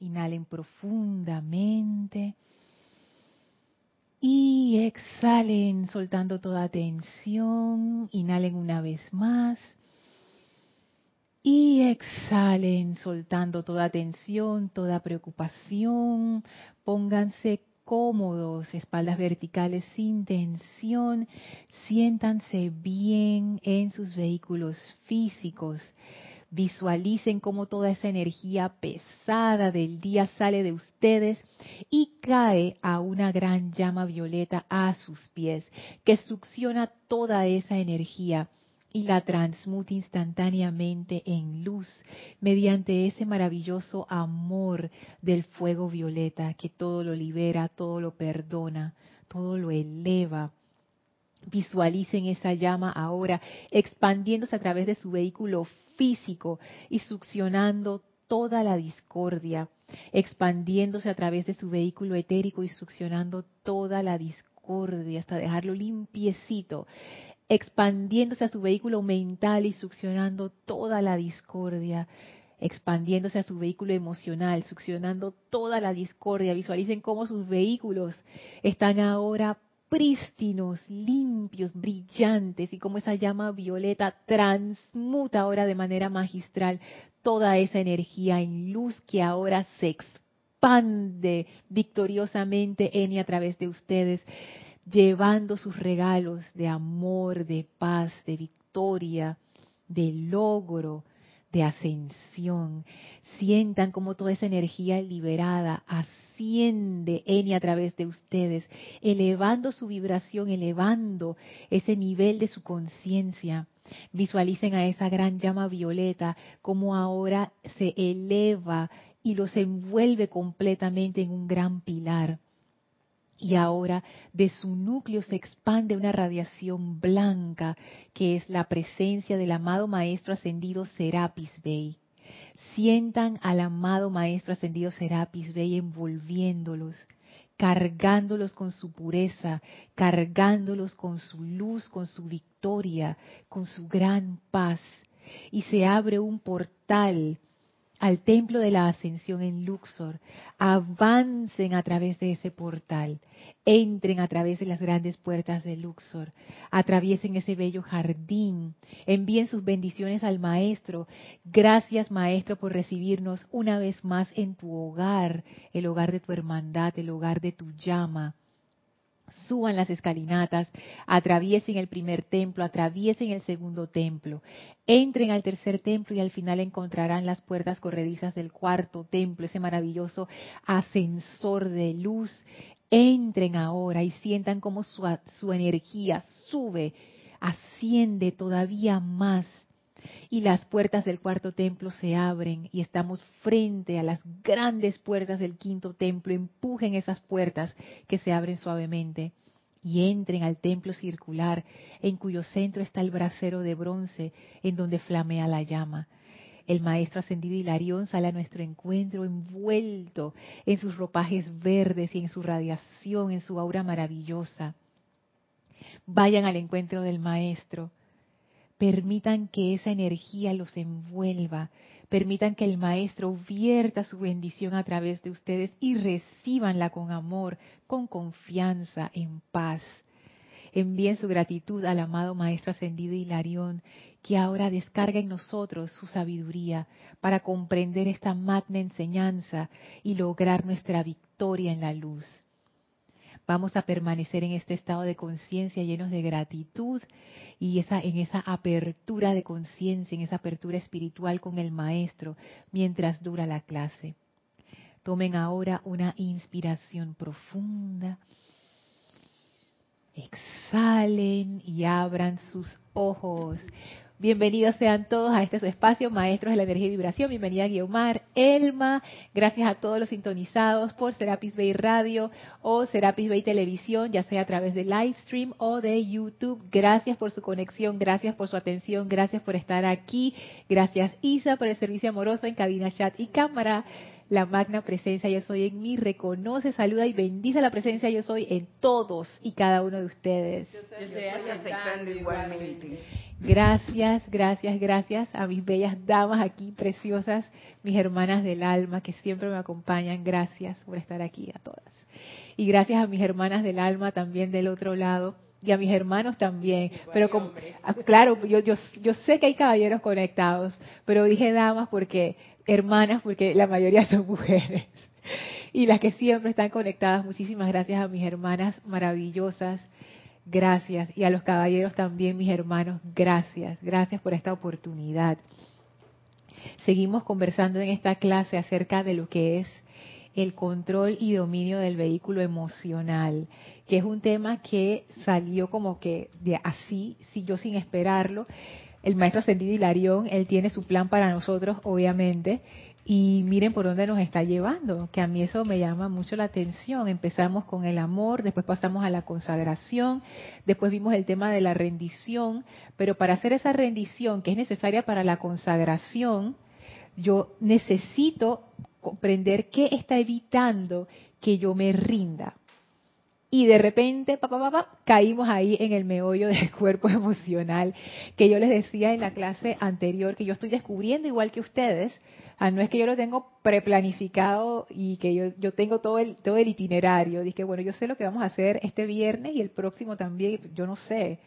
Inhalen profundamente. Y exhalen soltando toda tensión. Inhalen una vez más. Y exhalen soltando toda tensión, toda preocupación. Pónganse cómodos, espaldas verticales sin tensión. Siéntanse bien en sus vehículos físicos. Visualicen cómo toda esa energía pesada del día sale de ustedes y cae a una gran llama violeta a sus pies, que succiona toda esa energía y la transmute instantáneamente en luz mediante ese maravilloso amor del fuego violeta que todo lo libera, todo lo perdona, todo lo eleva Visualicen esa llama ahora expandiéndose a través de su vehículo físico y succionando toda la discordia, expandiéndose a través de su vehículo etérico y succionando toda la discordia hasta dejarlo limpiecito, expandiéndose a su vehículo mental y succionando toda la discordia, expandiéndose a su vehículo emocional, succionando toda la discordia. Visualicen cómo sus vehículos están ahora prístinos, limpios, brillantes, y como esa llama violeta transmuta ahora de manera magistral toda esa energía en luz que ahora se expande victoriosamente en y a través de ustedes, llevando sus regalos de amor, de paz, de victoria, de logro, de ascensión. Sientan como toda esa energía liberada asciende en y a través de ustedes, elevando su vibración, elevando ese nivel de su conciencia. Visualicen a esa gran llama violeta como ahora se eleva y los envuelve completamente en un gran pilar y ahora de su núcleo se expande una radiación blanca que es la presencia del amado Maestro Ascendido Serapis Bey. Sientan al amado Maestro Ascendido Serapis Bey envolviéndolos, cargándolos con su pureza, cargándolos con su luz, con su victoria, con su gran paz. Y se abre un portal al templo de la ascensión en Luxor, avancen a través de ese portal, entren a través de las grandes puertas de Luxor, atraviesen ese bello jardín, envíen sus bendiciones al Maestro. Gracias Maestro por recibirnos una vez más en tu hogar, el hogar de tu hermandad, el hogar de tu llama suban las escalinatas, atraviesen el primer templo, atraviesen el segundo templo, entren al tercer templo y al final encontrarán las puertas corredizas del cuarto templo, ese maravilloso ascensor de luz. Entren ahora y sientan cómo su, su energía sube, asciende todavía más y las puertas del cuarto templo se abren y estamos frente a las grandes puertas del quinto templo. Empujen esas puertas que se abren suavemente y entren al templo circular en cuyo centro está el brasero de bronce en donde flamea la llama. El maestro ascendido Hilarión sale a nuestro encuentro envuelto en sus ropajes verdes y en su radiación, en su aura maravillosa. Vayan al encuentro del maestro Permitan que esa energía los envuelva. Permitan que el Maestro vierta su bendición a través de ustedes y recibanla con amor, con confianza, en paz. Envíen su gratitud al amado Maestro Ascendido Hilarión, que ahora descarga en nosotros su sabiduría para comprender esta magna enseñanza y lograr nuestra victoria en la luz. Vamos a permanecer en este estado de conciencia llenos de gratitud y esa, en esa apertura de conciencia, en esa apertura espiritual con el Maestro mientras dura la clase. Tomen ahora una inspiración profunda. Exhalen y abran sus ojos. Bienvenidos sean todos a este su espacio, Maestros de la Energía y Vibración. Bienvenida Guiomar, Elma. Gracias a todos los sintonizados por Serapis Bay Radio o Serapis Bay Televisión, ya sea a través de Livestream o de YouTube. Gracias por su conexión, gracias por su atención, gracias por estar aquí. Gracias Isa por el servicio amoroso en cabina, chat y cámara. La magna presencia yo soy en mí, reconoce, saluda y bendice la presencia yo soy en todos y cada uno de ustedes. Gracias, gracias, gracias a mis bellas damas aquí preciosas, mis hermanas del alma que siempre me acompañan. Gracias por estar aquí a todas. Y gracias a mis hermanas del alma también del otro lado y a mis hermanos también. pero como, ah, claro, yo, yo, yo sé que hay caballeros conectados, pero dije damas porque, hermanas, porque la mayoría son mujeres. Y las que siempre están conectadas, muchísimas gracias a mis hermanas maravillosas. Gracias. Y a los caballeros también, mis hermanos, gracias. Gracias por esta oportunidad. Seguimos conversando en esta clase acerca de lo que es el control y dominio del vehículo emocional, que es un tema que salió como que de así, si yo sin esperarlo. El maestro Ascendido Hilarión, él tiene su plan para nosotros, obviamente, y miren por dónde nos está llevando, que a mí eso me llama mucho la atención. Empezamos con el amor, después pasamos a la consagración, después vimos el tema de la rendición, pero para hacer esa rendición que es necesaria para la consagración, yo necesito comprender qué está evitando que yo me rinda. Y de repente, papá, caímos ahí en el meollo del cuerpo emocional, que yo les decía en la clase anterior, que yo estoy descubriendo igual que ustedes. Ah, no es que yo lo tengo preplanificado y que yo, yo tengo todo el, todo el itinerario. Dije, bueno, yo sé lo que vamos a hacer este viernes y el próximo también, yo no sé.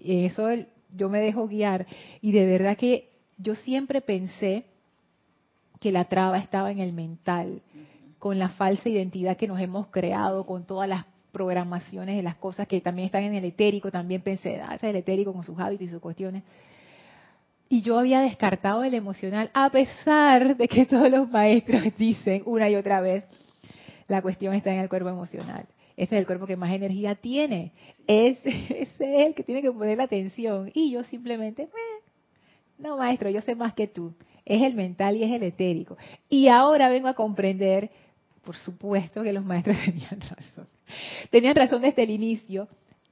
Eso yo me dejo guiar. Y de verdad que yo siempre pensé que la traba estaba en el mental, con la falsa identidad que nos hemos creado, con todas las programaciones de las cosas que también están en el etérico, también pensé, ah, ese es el etérico con sus hábitos y sus cuestiones. Y yo había descartado el emocional, a pesar de que todos los maestros dicen una y otra vez, la cuestión está en el cuerpo emocional. Ese es el cuerpo que más energía tiene. Es, ese es el que tiene que poner la atención. Y yo simplemente, no maestro, yo sé más que tú es el mental y es el etérico. Y ahora vengo a comprender, por supuesto que los maestros tenían razón. Tenían razón desde el inicio,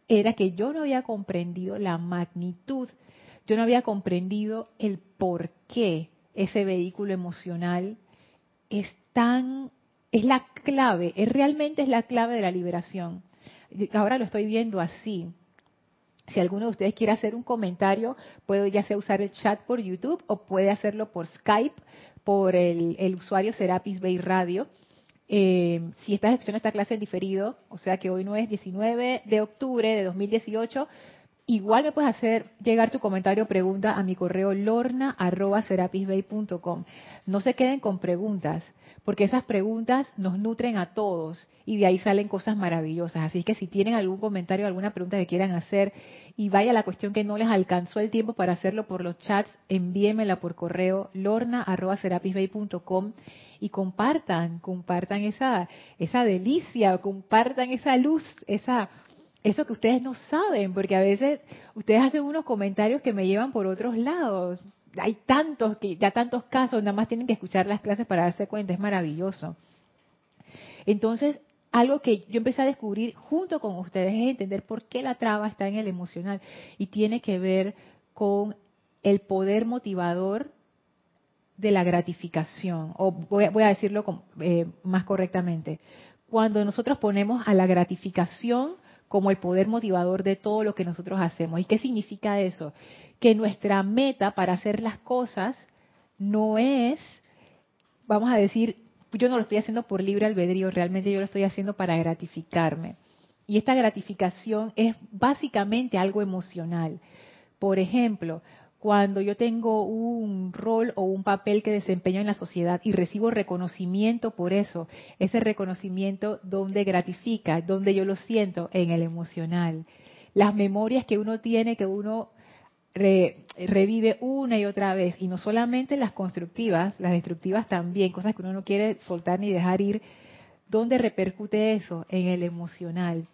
era que yo no había comprendido la magnitud, yo no había comprendido el por qué ese vehículo emocional es tan, es la clave, es realmente es la clave de la liberación. Ahora lo estoy viendo así. Si alguno de ustedes quiere hacer un comentario, puede ya sea usar el chat por YouTube o puede hacerlo por Skype, por el, usuario Serapis Bay Radio. Eh, si estás escuchando esta clase en diferido, o sea que hoy no es 19 de octubre de 2018, Igual me puedes hacer llegar tu comentario o pregunta a mi correo lorna.serapisbay.com. No se queden con preguntas, porque esas preguntas nos nutren a todos y de ahí salen cosas maravillosas. Así que si tienen algún comentario, alguna pregunta que quieran hacer y vaya la cuestión que no les alcanzó el tiempo para hacerlo por los chats, envíenmela por correo lorna.serapisbay.com y compartan, compartan esa, esa delicia, compartan esa luz, esa eso que ustedes no saben, porque a veces ustedes hacen unos comentarios que me llevan por otros lados. Hay tantos que ya tantos casos, nada más tienen que escuchar las clases para darse cuenta, es maravilloso. Entonces, algo que yo empecé a descubrir junto con ustedes es entender por qué la traba está en el emocional y tiene que ver con el poder motivador de la gratificación, o voy a, decirlo eh, más correctamente, cuando nosotros ponemos a la gratificación como el poder motivador de todo lo que nosotros hacemos. ¿Y qué significa eso? Que nuestra meta para hacer las cosas no es, vamos a decir, yo no lo estoy haciendo por libre albedrío, realmente yo lo estoy haciendo para gratificarme. Y esta gratificación es básicamente algo emocional. Por ejemplo, cuando yo tengo un rol o un papel que desempeño en la sociedad y recibo reconocimiento por eso, ese reconocimiento donde gratifica, donde yo lo siento en el emocional. Las memorias que uno tiene, que uno revive una y otra vez, y no solamente las constructivas, las destructivas también, cosas que uno no quiere soltar ni dejar ir, ¿dónde repercute eso? En el emocional.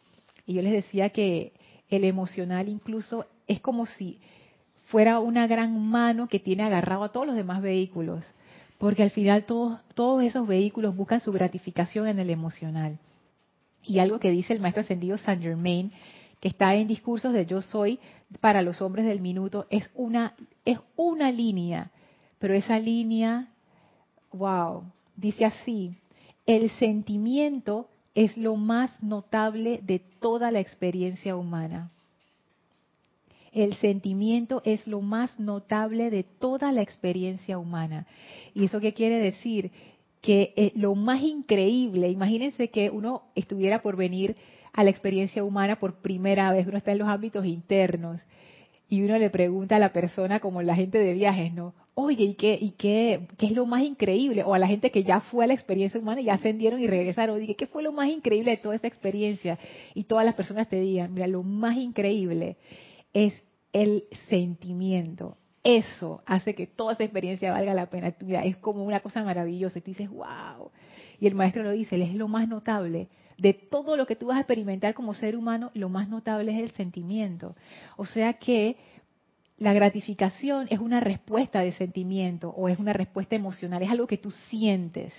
Y yo les decía que el emocional incluso es como si fuera una gran mano que tiene agarrado a todos los demás vehículos, porque al final todos, todos esos vehículos buscan su gratificación en el emocional. Y algo que dice el maestro ascendido Saint Germain, que está en discursos de yo soy para los hombres del minuto, es una, es una línea, pero esa línea, wow, dice así, el sentimiento es lo más notable de toda la experiencia humana. El sentimiento es lo más notable de toda la experiencia humana. ¿Y eso qué quiere decir? Que eh, lo más increíble, imagínense que uno estuviera por venir a la experiencia humana por primera vez, uno está en los ámbitos internos y uno le pregunta a la persona como la gente de viajes, ¿no? Oye, ¿y qué, y qué, qué es lo más increíble? O a la gente que ya fue a la experiencia humana y ya ascendieron y regresaron, dije, ¿qué fue lo más increíble de toda esta experiencia? Y todas las personas te digan, mira, lo más increíble es el sentimiento. Eso hace que toda esa experiencia valga la pena. Mira, es como una cosa maravillosa. Y tú dices, wow. Y el maestro lo dice, es lo más notable. De todo lo que tú vas a experimentar como ser humano, lo más notable es el sentimiento. O sea que la gratificación es una respuesta de sentimiento o es una respuesta emocional, es algo que tú sientes.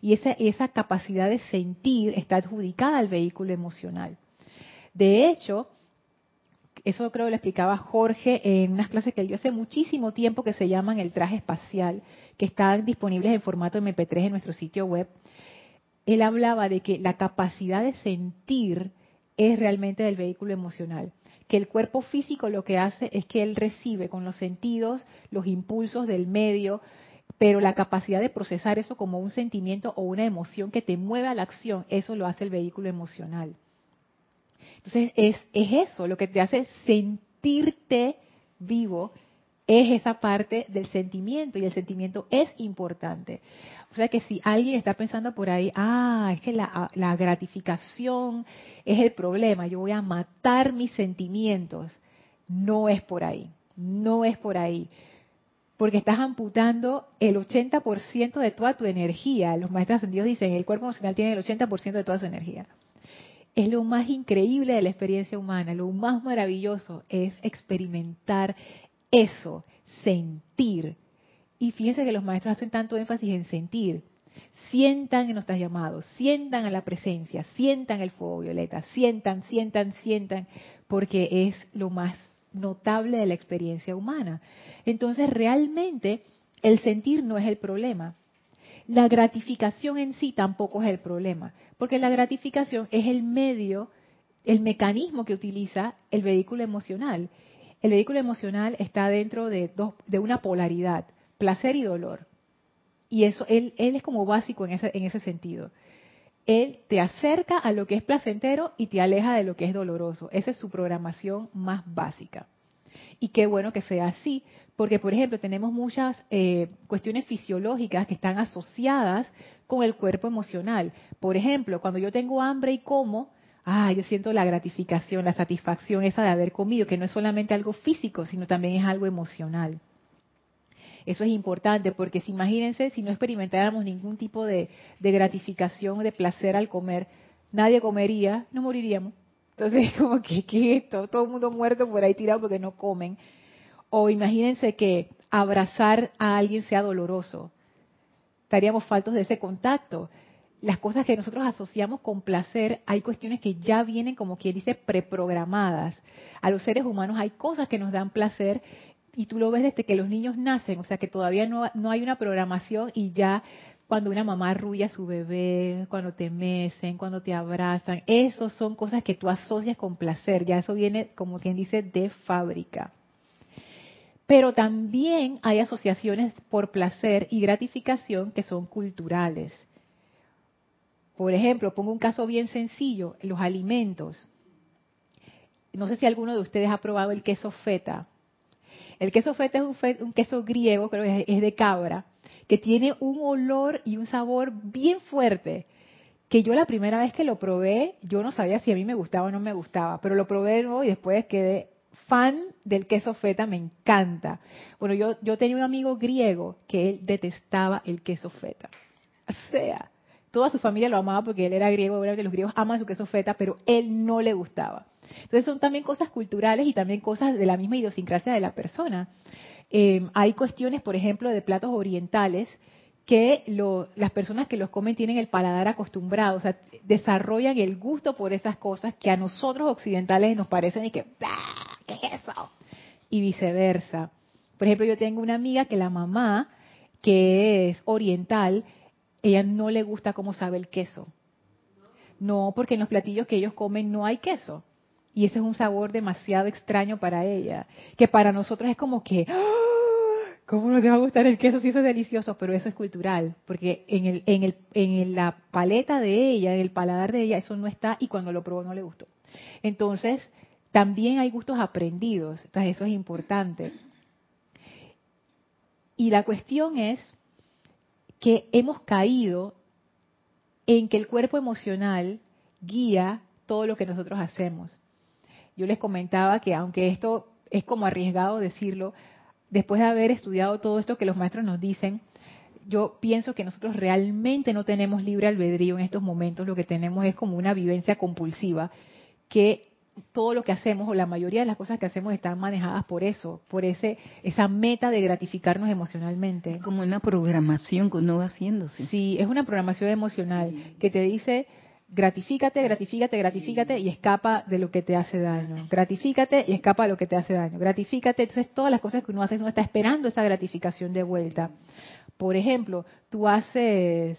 Y esa, esa capacidad de sentir está adjudicada al vehículo emocional. De hecho, eso creo que lo explicaba Jorge en unas clases que él dio hace muchísimo tiempo que se llaman el traje espacial, que están disponibles en formato MP3 en nuestro sitio web. Él hablaba de que la capacidad de sentir es realmente del vehículo emocional, que el cuerpo físico lo que hace es que él recibe con los sentidos los impulsos del medio, pero la capacidad de procesar eso como un sentimiento o una emoción que te mueve a la acción, eso lo hace el vehículo emocional. Entonces es, es eso, lo que te hace sentirte vivo es esa parte del sentimiento y el sentimiento es importante. O sea que si alguien está pensando por ahí, ah, es que la, la, gratificación es el problema, yo voy a matar mis sentimientos, no es por ahí, no es por ahí. Porque estás amputando el 80% de toda tu energía. Los maestros ascendidos dicen, el cuerpo emocional tiene el 80% de toda su energía es lo más increíble de la experiencia humana, lo más maravilloso es experimentar eso, sentir. Y fíjense que los maestros hacen tanto énfasis en sentir. Sientan en nuestros llamados, sientan a la presencia, sientan el fuego violeta, sientan, sientan, sientan, porque es lo más notable de la experiencia humana. Entonces, realmente, el sentir no es el problema. La gratificación en sí tampoco es el problema, porque la gratificación es el medio, el mecanismo que utiliza el vehículo emocional. El vehículo emocional está dentro de, dos, de una polaridad, placer y dolor. Y eso, él, es como básico en ese, en ese sentido. Él te acerca a lo que es placentero y te aleja de lo que es doloroso. Esa es su programación más básica. Y qué bueno que sea así, porque por ejemplo tenemos muchas eh, cuestiones fisiológicas que están asociadas con el cuerpo emocional. Por ejemplo, cuando yo tengo hambre y como, ah, yo siento la gratificación, la satisfacción esa de haber comido, que no es solamente algo físico, sino también es algo emocional. Eso es importante porque si imagínense si no experimentáramos ningún tipo de, de gratificación, de placer al comer, nadie comería, no moriríamos. Entonces, como que, ¿qué esto? Todo el mundo muerto por ahí tirado porque no comen. O imagínense que abrazar a alguien sea doloroso. Estaríamos faltos de ese contacto. Las cosas que nosotros asociamos con placer, hay cuestiones que ya vienen, como quien dice, preprogramadas. A los seres humanos hay cosas que nos dan placer y tú lo ves desde que los niños nacen, o sea que todavía no, no hay una programación y ya cuando una mamá arrulla a su bebé, cuando te mecen, cuando te abrazan, eso son cosas que tú asocias con placer, ya eso viene como quien dice de fábrica. Pero también hay asociaciones por placer y gratificación que son culturales. Por ejemplo, pongo un caso bien sencillo, los alimentos. No sé si alguno de ustedes ha probado el queso feta. El queso feta es un, queso griego, creo que es de cabra, que tiene un olor y un sabor bien fuerte. Que yo la primera vez que lo probé, yo no sabía si a mí me gustaba o no me gustaba, pero lo probé y después quedé fan del queso feta, me encanta. Bueno, yo, yo tenía un amigo griego que él detestaba el queso feta. O sea, toda su familia lo amaba porque él era griego, obviamente los griegos aman su queso feta, pero él no le gustaba. Entonces son también cosas culturales y también cosas de la misma idiosincrasia de la persona. Eh, hay cuestiones, por ejemplo, de platos orientales que las personas que los comen tienen el paladar acostumbrado, o sea, desarrollan el gusto por esas cosas que a nosotros occidentales nos parecen y que, ¿qué es eso? Y viceversa. Por ejemplo, yo tengo una amiga que la mamá, que es oriental, ella no le gusta cómo sabe el queso. No, porque en los platillos que ellos comen no hay queso. Y ese es un sabor demasiado extraño para ella, que para nosotros es como que, ¡Ah! ¿cómo no te va a gustar el queso si eso es delicioso? Pero eso es cultural, porque en, el, en, el, en la paleta de ella, en el paladar de ella, eso no está y cuando lo probó no le gustó. Entonces, también hay gustos aprendidos, entonces eso es importante. Y la cuestión es que hemos caído en que el cuerpo emocional guía todo lo que nosotros hacemos. Yo les comentaba que aunque esto es como arriesgado decirlo, después de haber estudiado todo esto que los maestros nos dicen, yo pienso que nosotros realmente no tenemos libre albedrío en estos momentos, lo que tenemos es como una vivencia compulsiva, que todo lo que hacemos o la mayoría de las cosas que hacemos están manejadas por eso, por ese esa meta de gratificarnos emocionalmente. como una programación que uno va haciéndose. Sí, es una programación emocional que te dice gratifícate, gratifícate, gratifícate y escapa de lo que te hace daño. Gratifícate y escapa de lo que te hace daño. Gratifícate, entonces todas las cosas que uno hace uno está esperando esa gratificación de vuelta. Por ejemplo, tú haces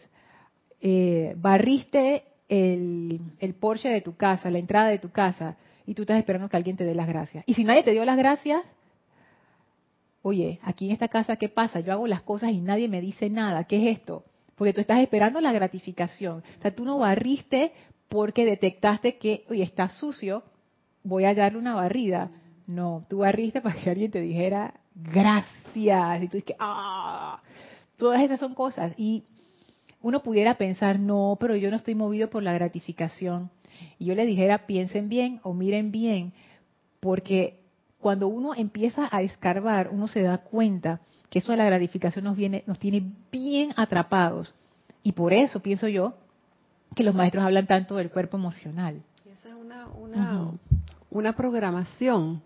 eh, barriste el, el Porsche de tu casa, la entrada de tu casa y tú estás esperando que alguien te dé las gracias. Y si nadie te dio las gracias, oye, aquí en esta casa, ¿qué pasa? Yo hago las cosas y nadie me dice nada. ¿Qué es esto? Porque tú estás esperando la gratificación. O sea, tú no barriste porque detectaste que, oye, está sucio, voy a darle una barrida. No, tú barriste para que alguien te dijera gracias. Y tú dices, ah, todas esas son cosas. Y uno pudiera pensar, no, pero yo no estoy movido por la gratificación y yo le dijera, piensen bien o miren bien, porque cuando uno empieza a escarbar, uno se da cuenta que eso de la gratificación nos viene, nos tiene bien atrapados. Y por eso pienso yo que los maestros hablan tanto del cuerpo emocional. Esa es una, programación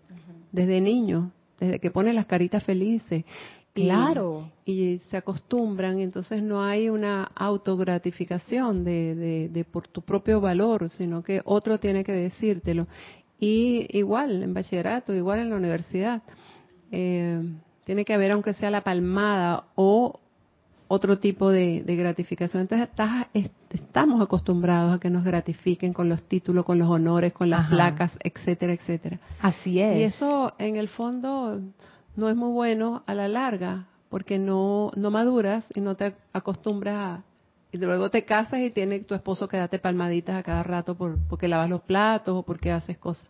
desde niño, desde que pone las caritas felices. Claro. Y, se acostumbran, entonces no hay una autogratificación de, de, por tu propio valor, sino que otro tiene que decírtelo. Y igual en bachillerato, igual en la universidad, eh, tiene que haber, aunque sea la palmada o otro tipo de, gratificación. Entonces estamos acostumbrados a que nos gratifiquen con los títulos, con los honores, con las placas, etcétera, etcétera. Así es. Y eso en el fondo no es muy bueno a la larga, porque no, no maduras y no te acostumbras a... Y luego te casas y tiene tu esposo que date palmaditas a cada rato por, porque lavas los platos o porque haces cosas.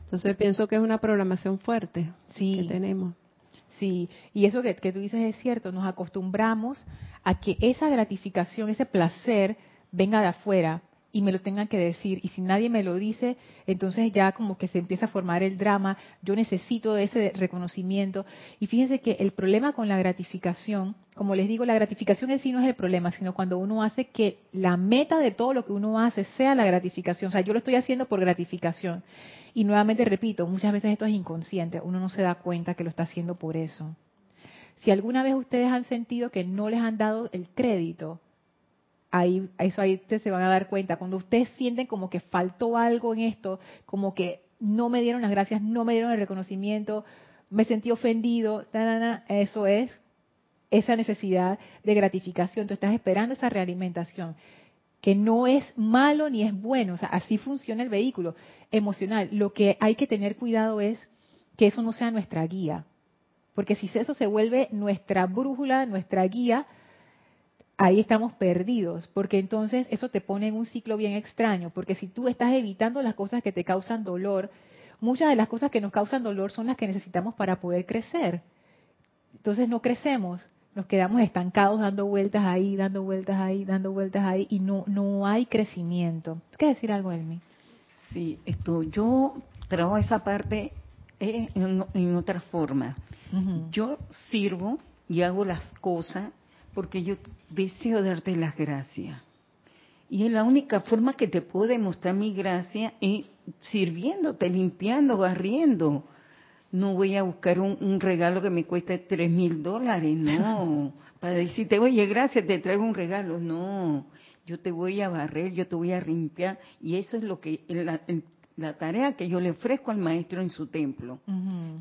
Entonces pienso que es una programación fuerte sí. que tenemos. Sí, y eso que, que tú dices es cierto, nos acostumbramos a que esa gratificación, ese placer venga de afuera, y me lo tengan que decir. Y si nadie me lo dice, entonces ya como que se empieza a formar el drama. Yo necesito ese reconocimiento. Y fíjense que el problema con la gratificación, como les digo, la gratificación en sí no es el problema, sino cuando uno hace que la meta de todo lo que uno hace sea la gratificación. O sea, yo lo estoy haciendo por gratificación. Y nuevamente repito, muchas veces esto es inconsciente. Uno no se da cuenta que lo está haciendo por eso. Si alguna vez ustedes han sentido que no les han dado el crédito ahí, eso ahí ustedes se van a dar cuenta. Cuando ustedes sienten como que faltó algo en esto, como que no me dieron las gracias, no me dieron el reconocimiento, me sentí ofendido, eso es esa necesidad de gratificación. Tú estás esperando esa realimentación, que no es malo ni es bueno, o sea, así funciona el vehículo emocional. Lo que hay que tener cuidado es que eso no sea nuestra guía, porque si eso se vuelve nuestra brújula, nuestra guía, ahí estamos perdidos, porque entonces eso te pone en un ciclo bien extraño, porque si tú estás evitando las cosas que te causan dolor, muchas de las cosas que nos causan dolor son las que necesitamos para poder crecer. Entonces no crecemos, nos quedamos estancados dando vueltas ahí, dando vueltas ahí, dando vueltas ahí y no no hay crecimiento. ¿Quieres decir algo, Elmi? Sí, esto yo trabajo esa parte en, otra forma. Yo sirvo y hago las cosas porque yo deseo darte las gracias. Y es la única forma que te puedo demostrar mi gracia es sirviéndote, limpiando, barriendo. No voy a buscar un, regalo que me cueste tres mil dólares, no. Para decirte, oye, gracias, te traigo un regalo. No, yo te voy a barrer, yo te voy a limpiar. Y eso es lo que la, la tarea que yo le ofrezco al maestro en su templo.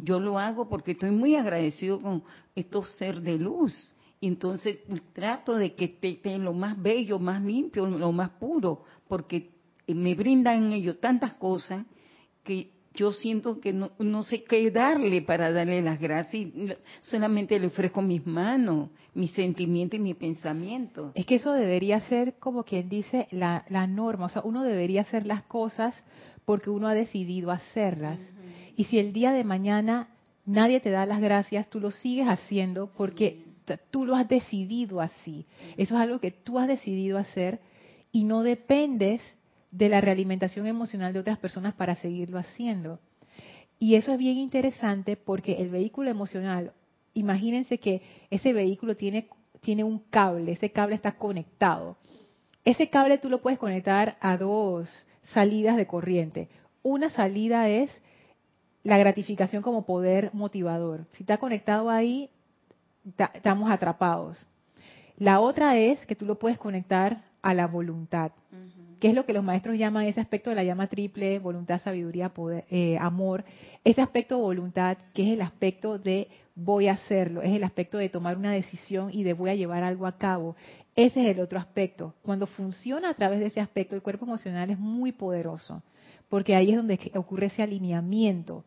Yo lo hago porque estoy muy agradecido con estos ser de luz entonces trato de que esté, lo más bello, más limpio, lo más puro, porque me brindan ellos tantas cosas que yo siento que no, no, sé qué darle para darle las gracias solamente le ofrezco mis manos, mis sentimientos y mi pensamiento. Es que eso debería ser como quien dice la, la norma, o sea, uno debería hacer las cosas porque uno ha decidido hacerlas. Y si el día de mañana nadie te da las gracias, tú lo sigues haciendo porque tú lo has decidido así. Eso es algo que tú has decidido hacer y no dependes de la realimentación emocional de otras personas para seguirlo haciendo. Y eso es bien interesante porque el vehículo emocional, imagínense que ese vehículo tiene, tiene un cable, ese cable está conectado. Ese cable tú lo puedes conectar a dos salidas de corriente. Una salida es la gratificación como poder motivador. Si está conectado ahí, estamos atrapados. La otra es que tú lo puedes conectar a la voluntad, que es lo que los maestros llaman ese aspecto de la llama triple, voluntad, sabiduría, poder, eh, amor, ese aspecto de voluntad que es el aspecto de voy a hacerlo, es el aspecto de tomar una decisión y de voy a llevar algo a cabo. Ese es el otro aspecto. Cuando funciona a través de ese aspecto, el cuerpo emocional es muy poderoso, porque ahí es donde ocurre ese alineamiento.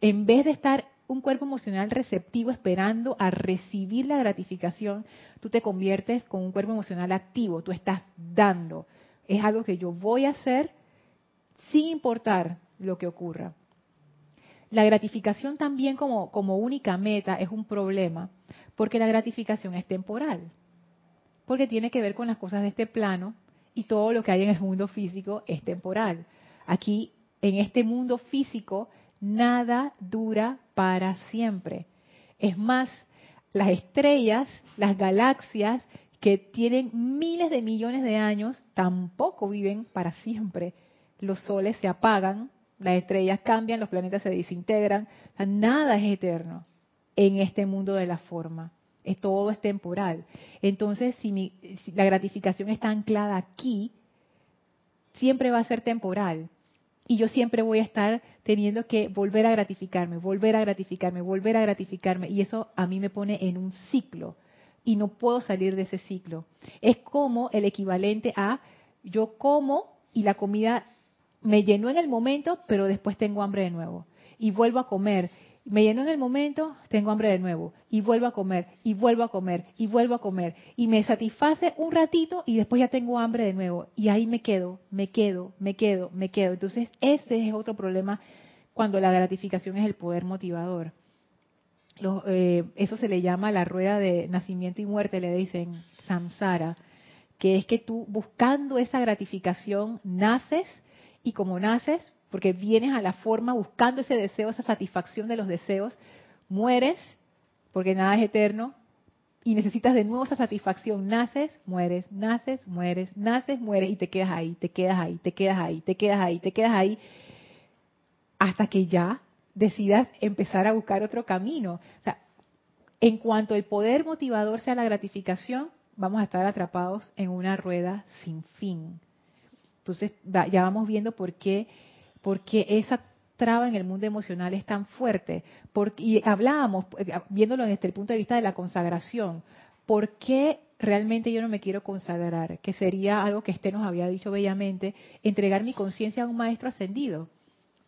En vez de estar un cuerpo emocional receptivo esperando a recibir la gratificación, tú te conviertes con un cuerpo emocional activo, tú estás dando. Es algo que yo voy a hacer sin importar lo que ocurra. La gratificación también como, como única meta es un problema, porque la gratificación es temporal, porque tiene que ver con las cosas de este plano y todo lo que hay en el mundo físico es temporal. Aquí, en este mundo físico, nada dura para siempre. Es más, las estrellas, las galaxias que tienen miles de millones de años, tampoco viven para siempre. Los soles se apagan, las estrellas cambian, los planetas se desintegran. nada es eterno en este mundo de la forma. Es, todo es temporal. Entonces, si la gratificación está anclada aquí, siempre va a ser temporal y yo siempre voy a estar teniendo que volver a gratificarme, volver a gratificarme, volver a gratificarme. Y eso a mí me pone en un ciclo. Y no puedo salir de ese ciclo. Es como el equivalente a yo como y la comida me llenó en el momento, pero después tengo hambre de nuevo. Y vuelvo a comer me lleno en el momento, tengo hambre de nuevo, y vuelvo a comer, y vuelvo a comer, y vuelvo a comer, y me satisface un ratito y después ya tengo hambre de nuevo, y ahí me quedo, me quedo, me quedo, me quedo. Entonces, ese es otro problema cuando la gratificación es el poder motivador. Eh, eso se le llama la rueda de nacimiento y muerte, le dicen samsara, que es que tú buscando esa gratificación naces y como naces porque vienes a la forma buscando ese deseo, esa satisfacción de los deseos, mueres, porque nada es eterno, y necesitas de nuevo esa satisfacción, naces, mueres, naces, mueres, naces, mueres, y te quedas ahí, te quedas ahí, te quedas ahí, te quedas ahí, te quedas ahí, hasta que ya decidas empezar a buscar otro camino. O sea, en cuanto el poder motivador sea la gratificación, vamos a estar atrapados en una rueda sin fin. Entonces, ya vamos viendo por qué porque esa traba en el mundo emocional es tan fuerte. Porque, y hablábamos, eh, viéndolo desde el punto de vista de la consagración, ¿por qué realmente yo no me quiero consagrar? Que sería algo que este nos había dicho bellamente, entregar mi conciencia a un maestro ascendido,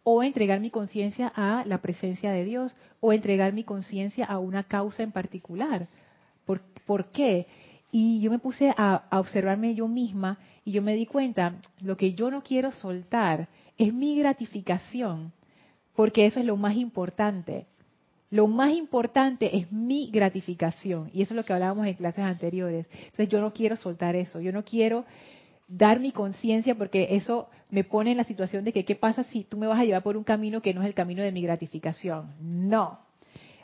o entregar mi conciencia a la presencia de Dios, o entregar mi conciencia a una causa en particular. ¿Por, ¿Por, qué? Y yo me puse a, a observarme yo misma y yo me di cuenta, lo que yo no quiero soltar es mi gratificación, porque eso es lo más importante. Lo más importante es mi gratificación, y eso es lo que hablábamos en clases anteriores. Entonces yo no quiero soltar eso, yo no quiero dar mi conciencia porque eso me pone en la situación de que qué pasa si tú me vas a llevar por un camino que no es el camino de mi gratificación. No.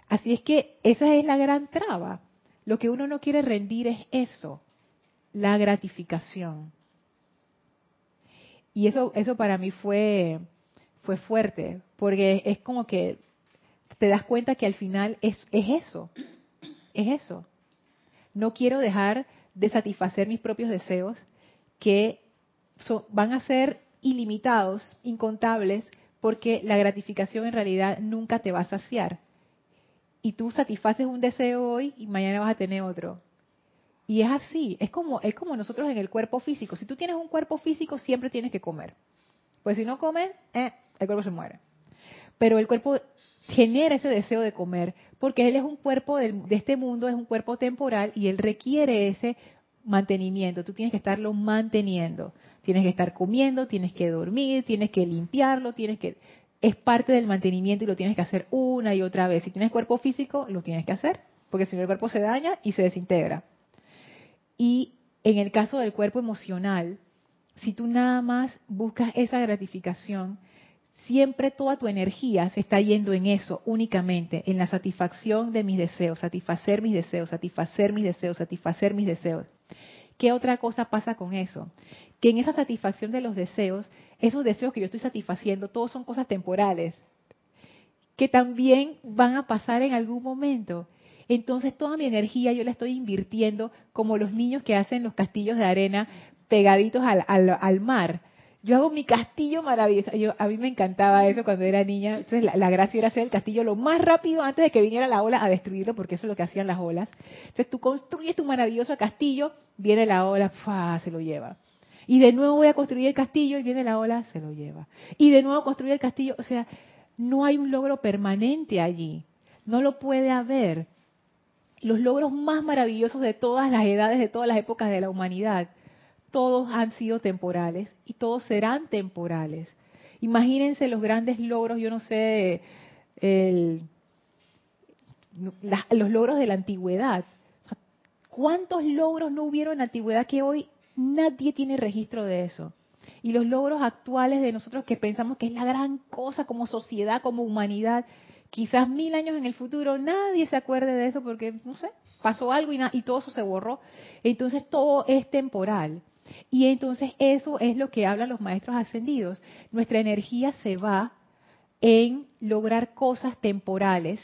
Así es que esa es la gran traba. Lo que uno no quiere rendir es eso, la gratificación. Y eso, eso para mí fue, fue fuerte, porque es como que te das cuenta que al final es, es eso, es eso. No quiero dejar de satisfacer mis propios deseos, que van a ser ilimitados, incontables, porque la gratificación en realidad nunca te va a saciar. y tú satisfaces un deseo hoy y mañana vas a tener otro. Y es así, es como, es como nosotros en el cuerpo físico. Si tú tienes un cuerpo físico, siempre tienes que comer. Pues si no comes, eh, el cuerpo se muere. Pero el cuerpo genera ese deseo de comer, porque él es un cuerpo de, de este mundo, es un cuerpo temporal y él requiere ese mantenimiento. Tú tienes que estarlo manteniendo. Tienes que estar comiendo, tienes que dormir, tienes que limpiarlo, tienes que es parte del mantenimiento y lo tienes que hacer una y otra vez. Si tienes cuerpo físico, lo tienes que hacer, porque si no el cuerpo se daña y se desintegra. Y en el caso del cuerpo emocional, si tú nada más buscas esa gratificación, siempre toda tu energía se está yendo en eso únicamente, en la satisfacción de mis deseos, satisfacer mis deseos, satisfacer mis deseos, satisfacer mis deseos. ¿Qué otra cosa pasa con eso? Que en esa satisfacción de los deseos, esos deseos que yo estoy satisfaciendo, todos son cosas temporales, que también van a pasar en algún momento. Entonces toda mi energía yo la estoy invirtiendo como los niños que hacen los castillos de arena pegaditos al, al, mar. Yo hago mi castillo maravilloso. Yo, a mí me encantaba eso cuando era niña. Entonces la, gracia era hacer el castillo lo más rápido antes de que viniera la ola a destruirlo, porque eso es lo que hacían las olas. Entonces tú construyes tu maravilloso castillo, viene la ola, se lo lleva. Y de nuevo voy a construir el castillo y viene la ola, se lo lleva. Y de nuevo construir el castillo. O sea, no hay un logro permanente allí. No lo puede haber los logros más maravillosos de todas las edades, de todas las épocas de la humanidad, todos han sido temporales y todos serán temporales. Imagínense los grandes logros, yo no sé, los logros de la antigüedad. ¿Cuántos logros no hubieron en la antigüedad que hoy nadie tiene registro de eso? Y los logros actuales de nosotros que pensamos que es la gran cosa como sociedad, como humanidad, quizás mil años en el futuro nadie se acuerde de eso porque, no sé, pasó algo y, todo eso se borró. Entonces todo es temporal. Y entonces eso es lo que hablan los maestros ascendidos. Nuestra energía se va en lograr cosas temporales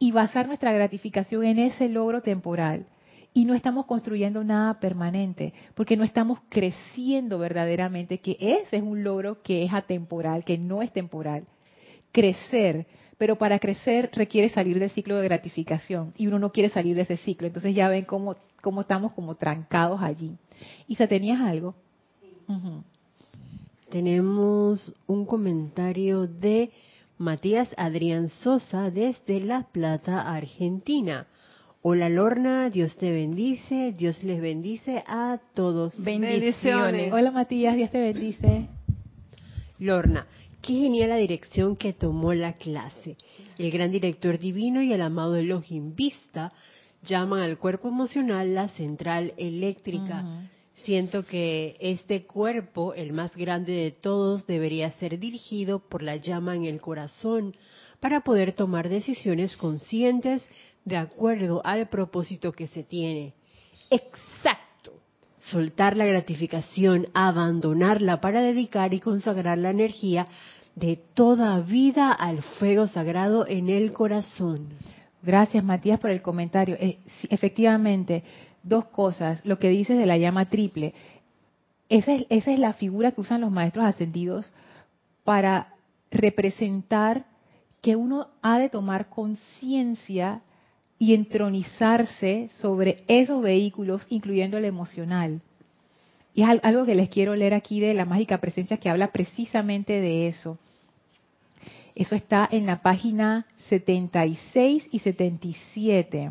y basar nuestra gratificación en ese logro temporal. Y no estamos construyendo nada permanente, porque no estamos creciendo verdaderamente, que ese es un logro que es atemporal, que no es temporal. Crecer, pero para crecer requiere salir del ciclo de gratificación y uno no quiere salir de ese ciclo. Entonces ya ven cómo, cómo estamos como trancados allí. Isa, ¿tenías algo? Tenemos un comentario de Matías Adrián Sosa desde La Plata, Argentina. Hola Lorna, Dios te bendice, Dios les bendice a todos. Bendiciones. Hola Matías, Dios te bendice. Lorna, Qué genial la dirección que tomó la clase. El gran director divino y el amado Elohim Vista llaman al cuerpo emocional la central eléctrica. Siento que este cuerpo, el más grande de todos, debería ser dirigido por la llama en el corazón para poder tomar decisiones conscientes de acuerdo al propósito que se tiene. Exacto. Soltar la gratificación, abandonarla para dedicar y consagrar la energía de toda vida al fuego sagrado en el corazón. Gracias, Matías, por el comentario. Eh, efectivamente, dos cosas. Lo que dices de la llama triple. Esa es, esa es la figura que usan los maestros ascendidos para representar que uno ha de tomar conciencia y entronizarse sobre esos vehículos, incluyendo el emocional. Y es algo que les quiero leer aquí de la mágica presencia que habla precisamente de eso. Eso está en la página 76 y 77.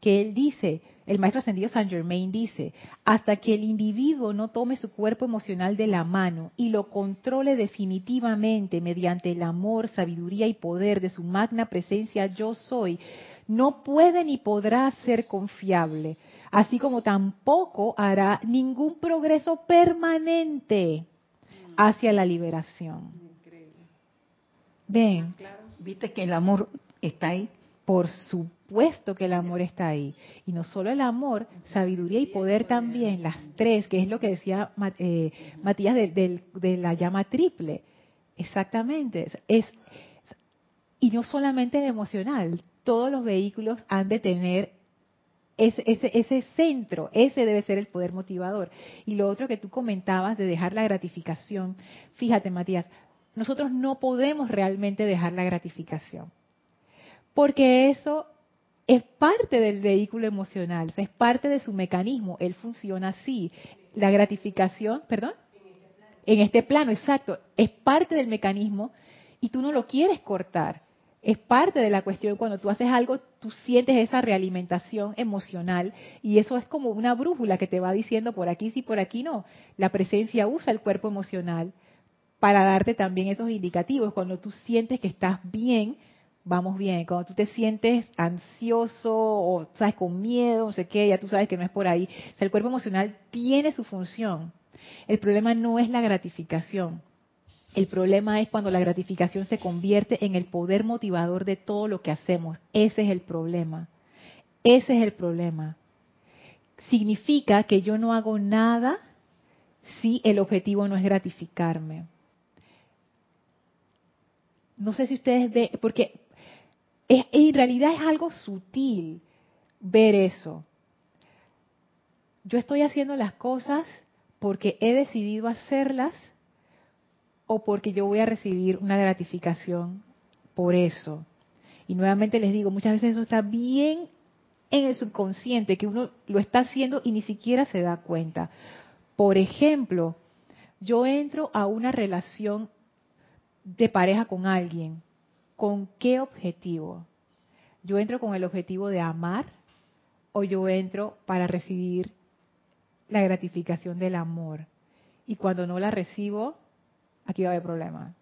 Que él dice, el maestro ascendido Saint Germain dice, hasta que el individuo no tome su cuerpo emocional de la mano y lo controle definitivamente mediante el amor, sabiduría y poder de su magna presencia yo soy, no puede ni podrá ser confiable, así como tampoco hará ningún progreso permanente hacia la liberación. Ven. Viste que el amor está ahí. Por supuesto que el amor está ahí. Y no solo el amor, sabiduría y poder también, las tres, que es lo que decía eh, Matías de, la llama triple. Exactamente. Es, y no solamente el emocional, todos los vehículos han de tener ese, ese, ese, centro, ese debe ser el poder motivador. Y lo otro que tú comentabas de dejar la gratificación, fíjate Matías, nosotros no podemos realmente dejar la gratificación. Porque eso es parte del vehículo emocional, es parte de su mecanismo, él funciona así. La gratificación, perdón, en este plano, exacto, es parte del mecanismo y tú no lo quieres cortar. Es parte de la cuestión, cuando tú haces algo, tú sientes esa realimentación emocional y eso es como una brújula que te va diciendo por aquí sí, por aquí no. La presencia usa el cuerpo emocional para darte también esos indicativos. Cuando tú sientes que estás bien, vamos bien. Cuando tú te sientes ansioso o sabes con miedo, no sé qué, ya tú sabes que no es por ahí. O sea, el cuerpo emocional tiene su función. El problema no es la gratificación. El problema es cuando la gratificación se convierte en el poder motivador de todo lo que hacemos. Ese es el problema. Ese es el problema. Significa que yo no hago nada si el objetivo no es gratificarme. No sé si ustedes ven, porque en realidad es algo sutil ver eso. Yo estoy haciendo las cosas porque he decidido hacerlas o porque yo voy a recibir una gratificación por eso. Y nuevamente les digo, muchas veces eso está bien en el subconsciente, que uno lo está haciendo y ni siquiera se da cuenta. Por ejemplo, yo entro a una relación de pareja con alguien ¿Con qué objetivo? ¿Yo entro con el objetivo de amar o yo entro para recibir la gratificación del amor? Y cuando no la recibo, aquí va a haber problema.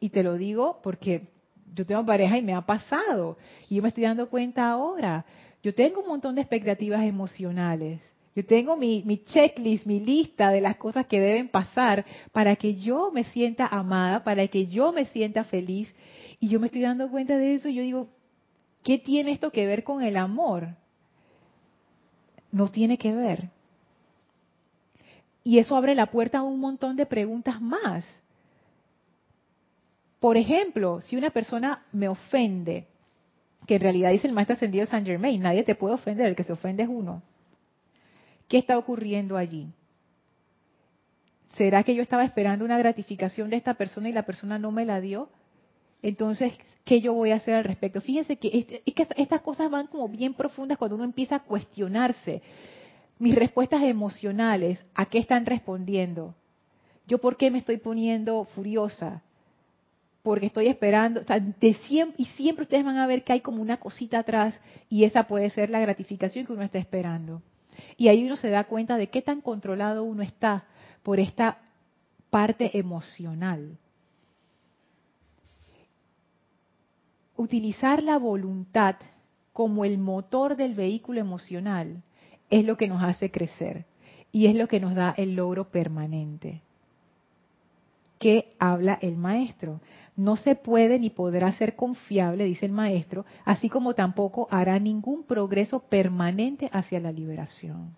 Y te lo digo porque yo tengo pareja y me ha pasado. Y yo me estoy dando cuenta ahora. Yo tengo un montón de expectativas emocionales. Yo tengo mi, mi, checklist, mi lista de las cosas que deben pasar para que yo me sienta amada, para que yo me sienta feliz. Y yo me estoy dando cuenta de eso y yo digo, ¿qué tiene esto que ver con el amor? No tiene que ver. Y eso abre la puerta a un montón de preguntas más. Por ejemplo, si una persona me ofende, que en realidad dice el maestro ascendido Saint Germain, nadie te puede ofender, el que se ofende es uno. ¿Qué está ocurriendo allí? ¿Será que yo estaba esperando una gratificación de esta persona y la persona no me la dio? Entonces, ¿qué yo voy a hacer al respecto? Fíjense que, este, es que estas cosas van como bien profundas cuando uno empieza a cuestionarse. Mis respuestas emocionales, ¿a qué están respondiendo? ¿Yo por qué me estoy poniendo furiosa? Porque estoy esperando, y siempre ustedes van a ver que hay como una cosita atrás y esa puede ser la gratificación que uno está esperando. Y ahí uno se da cuenta de qué tan controlado uno está por esta parte emocional. utilizar la voluntad como el motor del vehículo emocional es lo que nos hace crecer y es lo que nos da el logro permanente. ¿Qué habla el maestro? No se puede ni podrá ser confiable, dice el maestro, así como tampoco hará ningún progreso permanente hacia la liberación.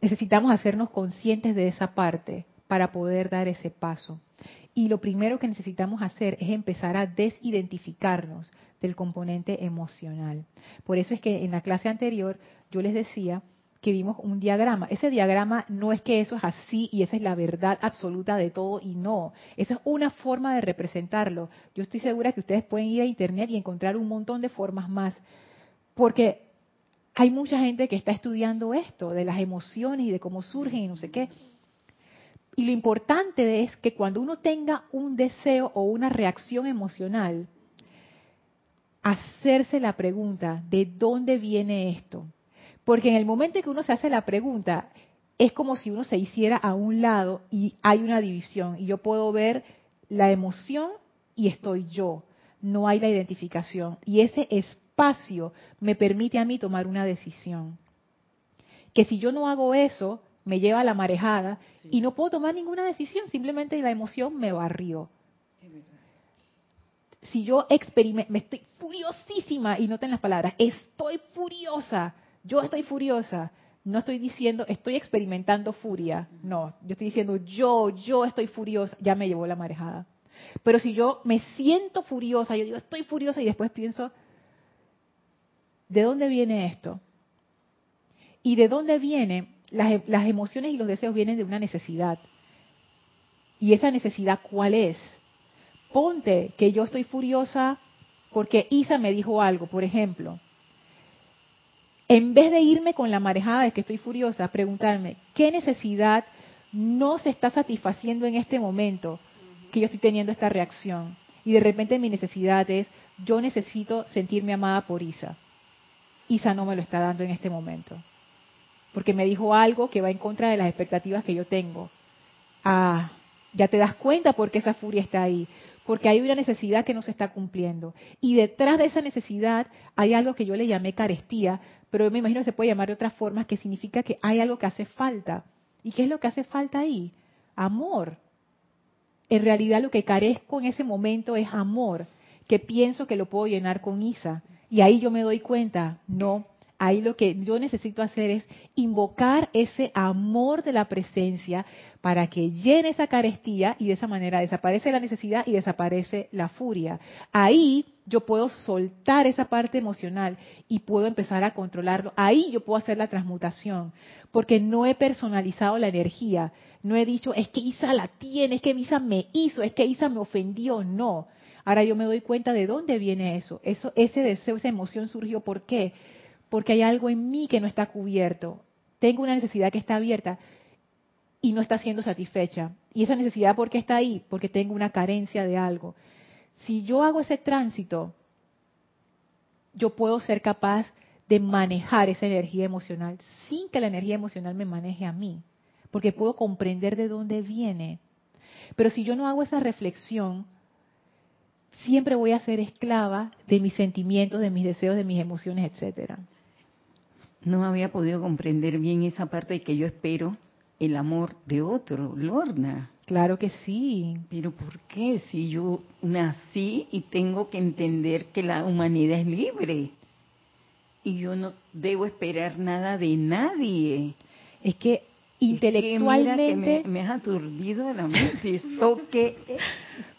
Necesitamos hacernos conscientes de esa parte para poder dar ese paso. Y lo primero que necesitamos hacer es empezar a desidentificarnos del componente emocional. Por eso es que en la clase anterior yo les decía que vimos un diagrama. Ese diagrama no es que eso es así y esa es la verdad absoluta de todo y no. Eso es una forma de representarlo. Yo estoy segura que ustedes pueden ir a internet y encontrar un montón de formas más. Porque hay mucha gente que está estudiando esto, de las emociones y de cómo surgen y no sé qué. Y lo importante es que cuando uno tenga un deseo o una reacción emocional, hacerse la pregunta, ¿de dónde viene esto? Porque en el momento en que uno se hace la pregunta, es como si uno se hiciera a un lado y hay una división. Y yo puedo ver la emoción y estoy yo. No hay la identificación. Y ese espacio me permite a mí tomar una decisión. Que si yo no hago eso, me lleva a la marejada y no puedo tomar ninguna decisión, simplemente la emoción me barrió. Si yo experimento, me estoy furiosísima, y noten las palabras, estoy furiosa, yo estoy furiosa, no estoy diciendo estoy experimentando furia, no, yo estoy diciendo yo, yo estoy furiosa, ya me llevó la marejada. Pero si yo me siento furiosa, yo digo estoy furiosa y después pienso, ¿de dónde viene esto? ¿Y de dónde viene las, emociones y los deseos vienen de una necesidad. ¿Y esa necesidad cuál es? ponte que yo estoy furiosa porque Isa me dijo algo, por ejemplo. En vez de irme con la marejada de que estoy furiosa, preguntarme, ¿qué necesidad no se está satisfaciendo en este momento que yo estoy teniendo esta reacción? Y de repente mi necesidad es, yo necesito sentirme amada por Isa. Isa no me lo está dando en este momento. Porque me dijo algo que va en contra de las expectativas que yo tengo. Ah, ya te das cuenta por qué esa furia está ahí. Porque hay una necesidad que no se está cumpliendo. Y detrás de esa necesidad hay algo que yo le llamé carestía, pero me imagino que se puede llamar de otras formas, que significa que hay algo que hace falta. ¿Y qué es lo que hace falta ahí? Amor. En realidad lo que carezco en ese momento es amor, que pienso que lo puedo llenar con Isa. Y ahí yo me doy cuenta, no, ahí lo que yo necesito hacer es invocar ese amor de la presencia para que llene esa carestía y de esa manera desaparece la necesidad y desaparece la furia. Ahí yo puedo soltar esa parte emocional y puedo empezar a controlarlo. Ahí yo puedo hacer la transmutación, porque no he personalizado la energía. No he dicho, es que Isa la tiene, es que Isa me hizo, es que Isa me ofendió. No. Ahora yo me doy cuenta de dónde viene eso. eso ese deseo, esa emoción surgió. ¿Por qué? Porque hay algo en mí que no está cubierto. Tengo una necesidad que está abierta y no está siendo satisfecha. Y esa necesidad, ¿por qué está ahí? Porque tengo una carencia de algo. Si yo hago ese tránsito, yo puedo ser capaz de manejar esa energía emocional sin que la energía emocional me maneje a mí, porque puedo comprender de dónde viene. Pero si yo no hago esa reflexión, siempre voy a ser esclava de mis sentimientos, de mis deseos, de mis emociones, etcétera no había podido comprender bien esa parte de que yo espero el amor de otro, Lorna. Claro que sí. Pero ¿por qué? Si yo nací y tengo que entender que la humanidad es libre y yo no debo esperar nada de nadie. Es que intelectualmente... Es que me, has aturdido la mente. ¿Esto qué es?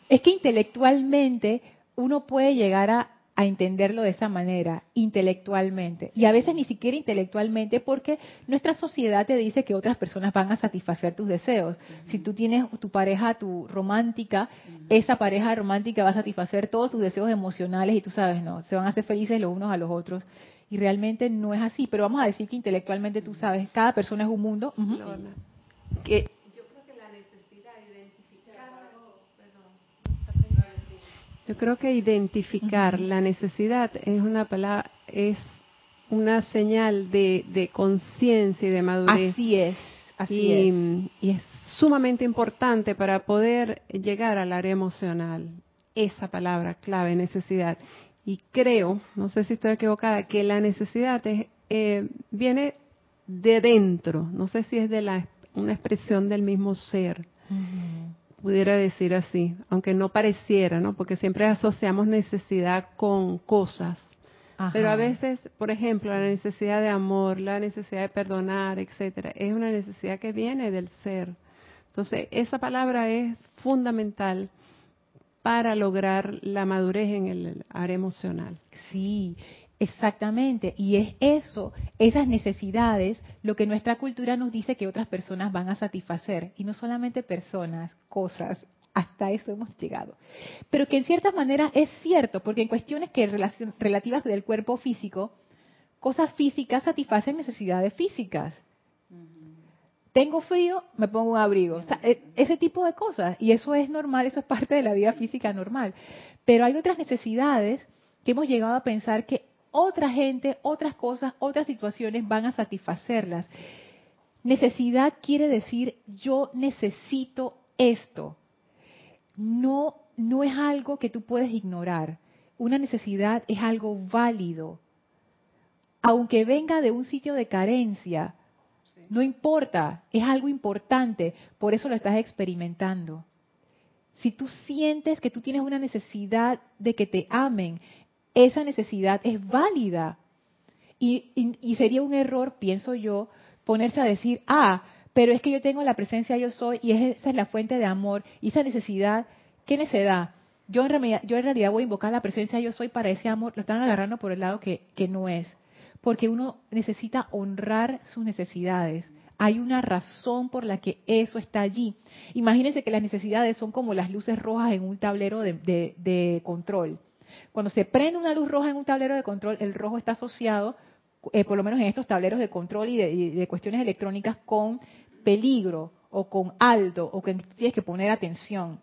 es que intelectualmente uno puede llegar a a entenderlo de esa manera, intelectualmente. Y a veces ni siquiera intelectualmente porque nuestra sociedad te dice que otras personas van a satisfacer tus deseos. Si tú tienes tu pareja, tu romántica, esa pareja romántica va a satisfacer todos tus deseos emocionales y tú sabes, no, se van a hacer felices los unos a los otros. Y realmente no es así, pero vamos a decir que intelectualmente tú sabes, cada persona es un mundo. que Yo creo que identificar la necesidad es una palabra, es una señal de, conciencia y de madurez. Así es, así es. Y es sumamente importante para poder llegar al área emocional. Esa palabra clave, necesidad. Y creo, no sé si estoy equivocada, que la necesidad eh, viene de dentro. No sé si es de la, una expresión del mismo ser pudiera decir así, aunque no pareciera, ¿no? Porque siempre asociamos necesidad con cosas. Pero a veces, por ejemplo, la necesidad de amor, la necesidad de perdonar, etcétera, es una necesidad que viene del ser. Entonces, esa palabra es fundamental para lograr la madurez en el área emocional. Sí, Exactamente, y es eso, esas necesidades, lo que nuestra cultura nos dice que otras personas van a satisfacer, y no solamente personas, cosas, hasta eso hemos llegado. Pero que en cierta manera es cierto, porque en cuestiones que relativas del cuerpo físico, cosas físicas satisfacen necesidades físicas. Tengo frío, me pongo un abrigo. E, ese tipo de cosas. Y eso es normal, eso es parte de la vida física normal. Pero hay otras necesidades que hemos llegado a pensar que otra gente, otras cosas, otras situaciones van a satisfacerlas. Necesidad quiere decir yo necesito esto. No, no es algo que tú puedes ignorar. Una necesidad es algo válido. Aunque venga de un sitio de carencia, no importa, es algo importante, por eso lo estás experimentando. Si tú sientes que tú tienes una necesidad de que te amen, esa necesidad es válida. Y, sería un error, pienso yo, ponerse a decir, ah, pero es que yo tengo la presencia yo soy y esa es la fuente de amor y esa necesidad, ¿qué necesidad? Yo en, realidad, yo en realidad voy a invocar la presencia yo soy para ese amor, lo están agarrando por el lado que, no es, porque uno necesita honrar sus necesidades, Hay una razón por la que eso está allí. Imagínense que las necesidades son como las luces rojas en un tablero de, control. Cuando se prende una luz roja en un tablero de control, el rojo está asociado, eh, por lo menos en estos tableros de control y de, cuestiones electrónicas, con peligro o con alto o que tienes que poner atención.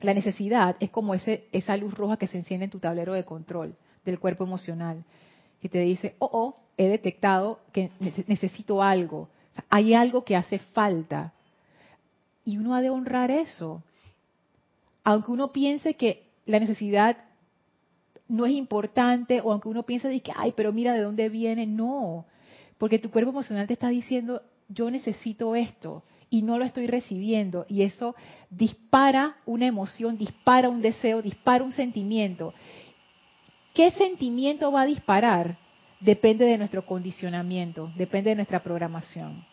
La necesidad es como ese, esa luz roja que se enciende en tu tablero de control del cuerpo emocional, que te dice, oh, oh, he detectado que necesito algo, hay algo que hace falta. Y uno ha de honrar eso. Aunque uno piense que la necesidad no es importante, o aunque uno piense de que, ay, pero mira de dónde viene, no. Porque tu cuerpo emocional te está diciendo, yo necesito esto y no lo estoy recibiendo. Y eso dispara una emoción, dispara un deseo, dispara un sentimiento. ¿Qué sentimiento va a disparar? Depende de nuestro condicionamiento, depende de nuestra programación.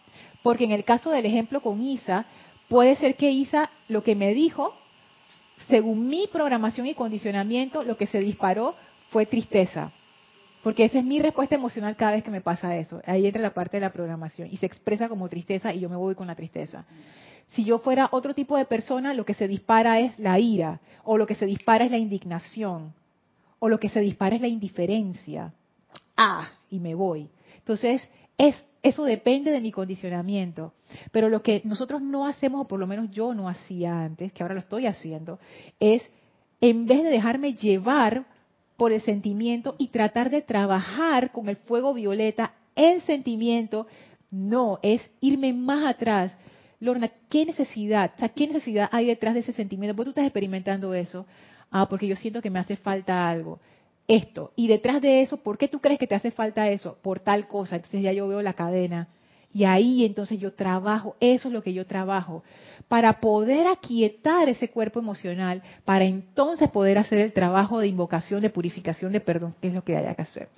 Porque en el caso del ejemplo con Isa, puede ser que Isa lo que me dijo, según mi programación y condicionamiento, lo que se disparó fue tristeza. Porque esa es mi respuesta emocional cada vez que me pasa eso. Ahí entra la parte de la programación y se expresa como tristeza y yo me voy con la tristeza. Si yo fuera otro tipo de persona, lo que se dispara es la ira, o lo que se dispara es la indignación, o lo que se dispara es la indiferencia. Ah, y me voy. Entonces, es, eso depende de mi condicionamiento. Pero lo que nosotros no hacemos, o por lo menos yo no hacía antes, que ahora lo estoy haciendo, es en vez de dejarme llevar por el sentimiento y tratar de trabajar con el fuego violeta el sentimiento, no, es irme más atrás. Lorna, ¿qué necesidad? O sea, ¿qué necesidad hay detrás de ese sentimiento? ¿Por tú estás experimentando eso? Ah, porque yo siento que me hace falta algo. Esto. Y detrás de eso, ¿por qué tú crees que te hace falta eso? Por tal cosa. Entonces ya yo veo la cadena. Y ahí entonces yo trabajo, eso es lo que yo trabajo, para poder aquietar ese cuerpo emocional, para entonces poder hacer el trabajo de invocación, de purificación, de perdón, que es lo que haya que hacer.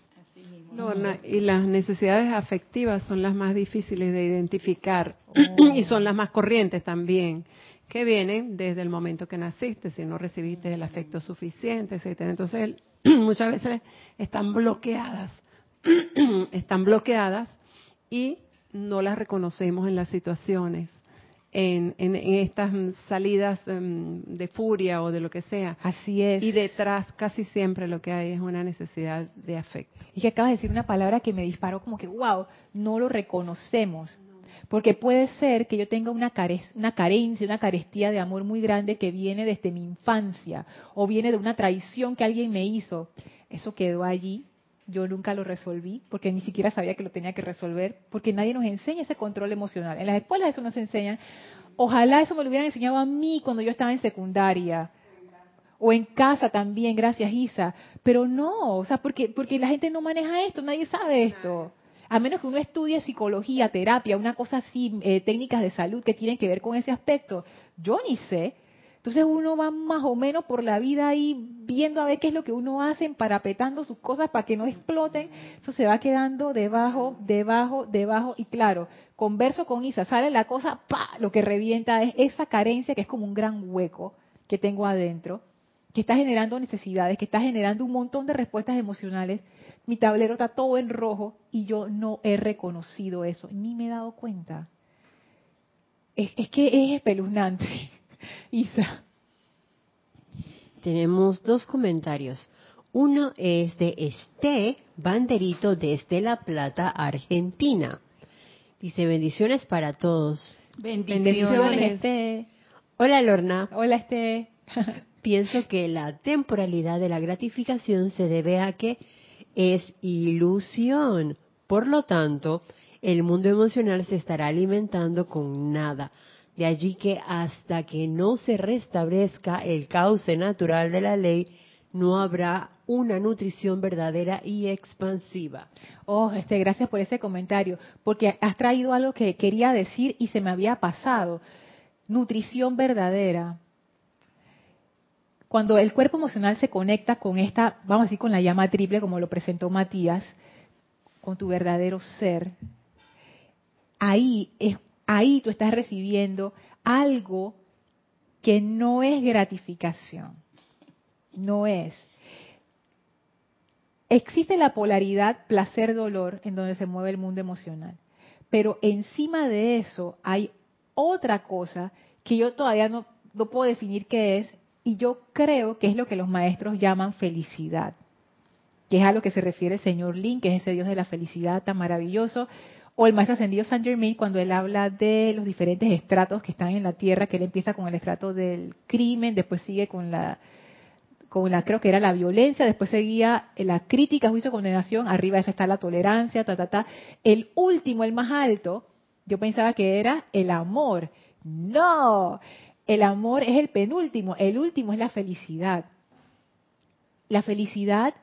Lorna, y las necesidades afectivas son las más difíciles de identificar oh. y son las más corrientes también, que vienen desde el momento que naciste, si no recibiste el afecto suficiente, etcétera. Entonces, muchas veces están bloqueadas, están bloqueadas y no las reconocemos en las situaciones, en, en, estas salidas em, de furia o de lo que sea. Así es. Y detrás casi siempre lo que hay es una necesidad de afecto. Y que acabas de decir una palabra que me disparó como que, wow, no lo reconocemos. Porque puede ser que yo tenga una, una carencia, una carestía de amor muy grande que viene desde mi infancia o viene de una traición que alguien me hizo. Eso quedó allí yo nunca lo resolví porque ni siquiera sabía que lo tenía que resolver, porque nadie nos enseña ese control emocional. En las escuelas eso nos enseñan. Ojalá eso me lo hubieran enseñado a mí cuando yo estaba en secundaria. O en casa también, gracias Isa. Pero no, o sea, porque, porque la gente no maneja esto, nadie sabe esto. A menos que uno estudie psicología, terapia, una cosa así, eh, técnicas de salud que tienen que ver con ese aspecto. Yo ni sé. Entonces uno va más o menos por la vida ahí viendo a ver qué es lo que uno hace, parapetando sus cosas para que no exploten. Eso se va quedando debajo, debajo, debajo. Y claro, converso con Isa, sale la cosa, pa, lo que revienta es esa carencia que es como un gran hueco que tengo adentro, que está generando necesidades, que está generando un montón de respuestas emocionales. Mi tablero está todo en rojo y yo no he reconocido eso, ni me he dado cuenta. Es, es que es espeluznante. Isa. Tenemos dos comentarios. Uno es de Este Banderito desde La Plata, Argentina. Dice bendiciones para todos. Bendiciones. Este. Hola Lorna. Hola Este. Pienso que la temporalidad de la gratificación se debe a que es ilusión. Por lo tanto, el mundo emocional se estará alimentando con nada, de allí que hasta que no se restablezca el cauce natural de la ley, no habrá una nutrición verdadera y expansiva. Oh, este, gracias por ese comentario, porque has traído algo que quería decir y se me había pasado. Nutrición verdadera. Cuando el cuerpo emocional se conecta con esta, vamos a decir, con la llama triple, como lo presentó Matías, con tu verdadero ser, ahí es ahí tú estás recibiendo algo que no es gratificación. No es. Existe la polaridad placer-dolor en donde se mueve el mundo emocional. Pero encima de eso hay otra cosa que yo todavía no, no puedo definir qué es, y yo creo que es lo que los maestros llaman felicidad, que es a lo que se refiere el señor Lin, que es ese Dios de la felicidad tan maravilloso, o el maestro ascendido Saint Germain cuando él habla de los diferentes estratos que están en la tierra, que él empieza con el estrato del crimen, después sigue con la con la creo que era la violencia, después seguía la crítica, juicio, condenación, arriba esa está la tolerancia, ta ta ta. El último, el más alto, yo pensaba que era el amor. No, el amor es el penúltimo, el último es la felicidad. La felicidad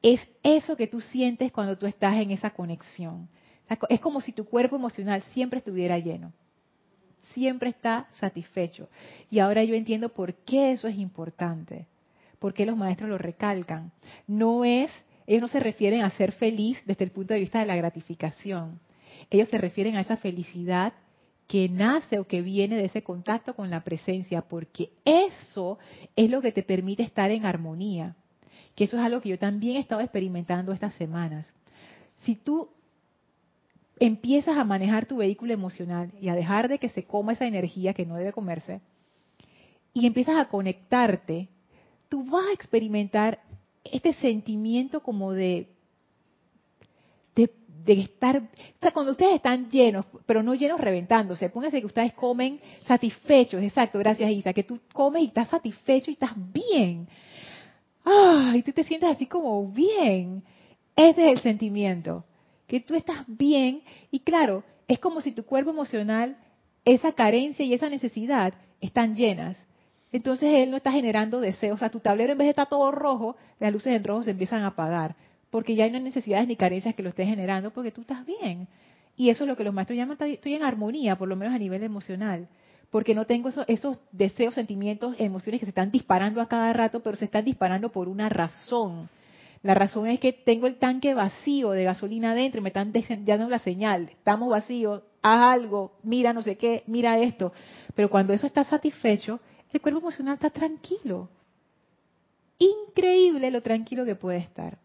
es eso que tú sientes cuando tú estás en esa conexión. Es como si tu cuerpo emocional siempre estuviera lleno, siempre está satisfecho. Y ahora yo entiendo por qué eso es importante, por qué los maestros lo recalcan. No es, ellos no se refieren a ser feliz desde el punto de vista de la gratificación. Ellos se refieren a esa felicidad que nace o que viene de ese contacto con la presencia, porque eso es lo que te permite estar en armonía que eso es algo que yo también he estado experimentando estas semanas. Si tú empiezas a manejar tu vehículo emocional y a dejar de que se coma esa energía que no debe comerse, y empiezas a conectarte, tú vas a experimentar este sentimiento como de, de, estar, o sea, cuando ustedes están llenos, pero no llenos reventándose, pónganse que ustedes comen satisfechos, exacto, gracias Isa, que tú comes y estás satisfecho y estás bien ¡ah! Y tú te sientes así como bien. Ese es el sentimiento, que tú estás bien y claro, es como si tu cuerpo emocional, esa carencia y esa necesidad están llenas. Entonces él no está generando deseos. O sea, tu tablero en vez de estar todo rojo, las luces en rojo se empiezan a apagar. Porque ya no hay necesidades ni carencias que lo estés generando porque tú estás bien. Y eso es lo que los maestros llaman, estoy en armonía, por lo menos a nivel emocional porque no tengo esos, deseos, sentimientos, emociones que se están disparando a cada rato, pero se están disparando por una razón. La razón es que tengo el tanque vacío de gasolina adentro y me están dando la señal, estamos vacíos, haz algo, mira no sé qué, mira esto. Pero cuando eso está satisfecho, el cuerpo emocional está tranquilo. Increíble lo tranquilo que puede estar.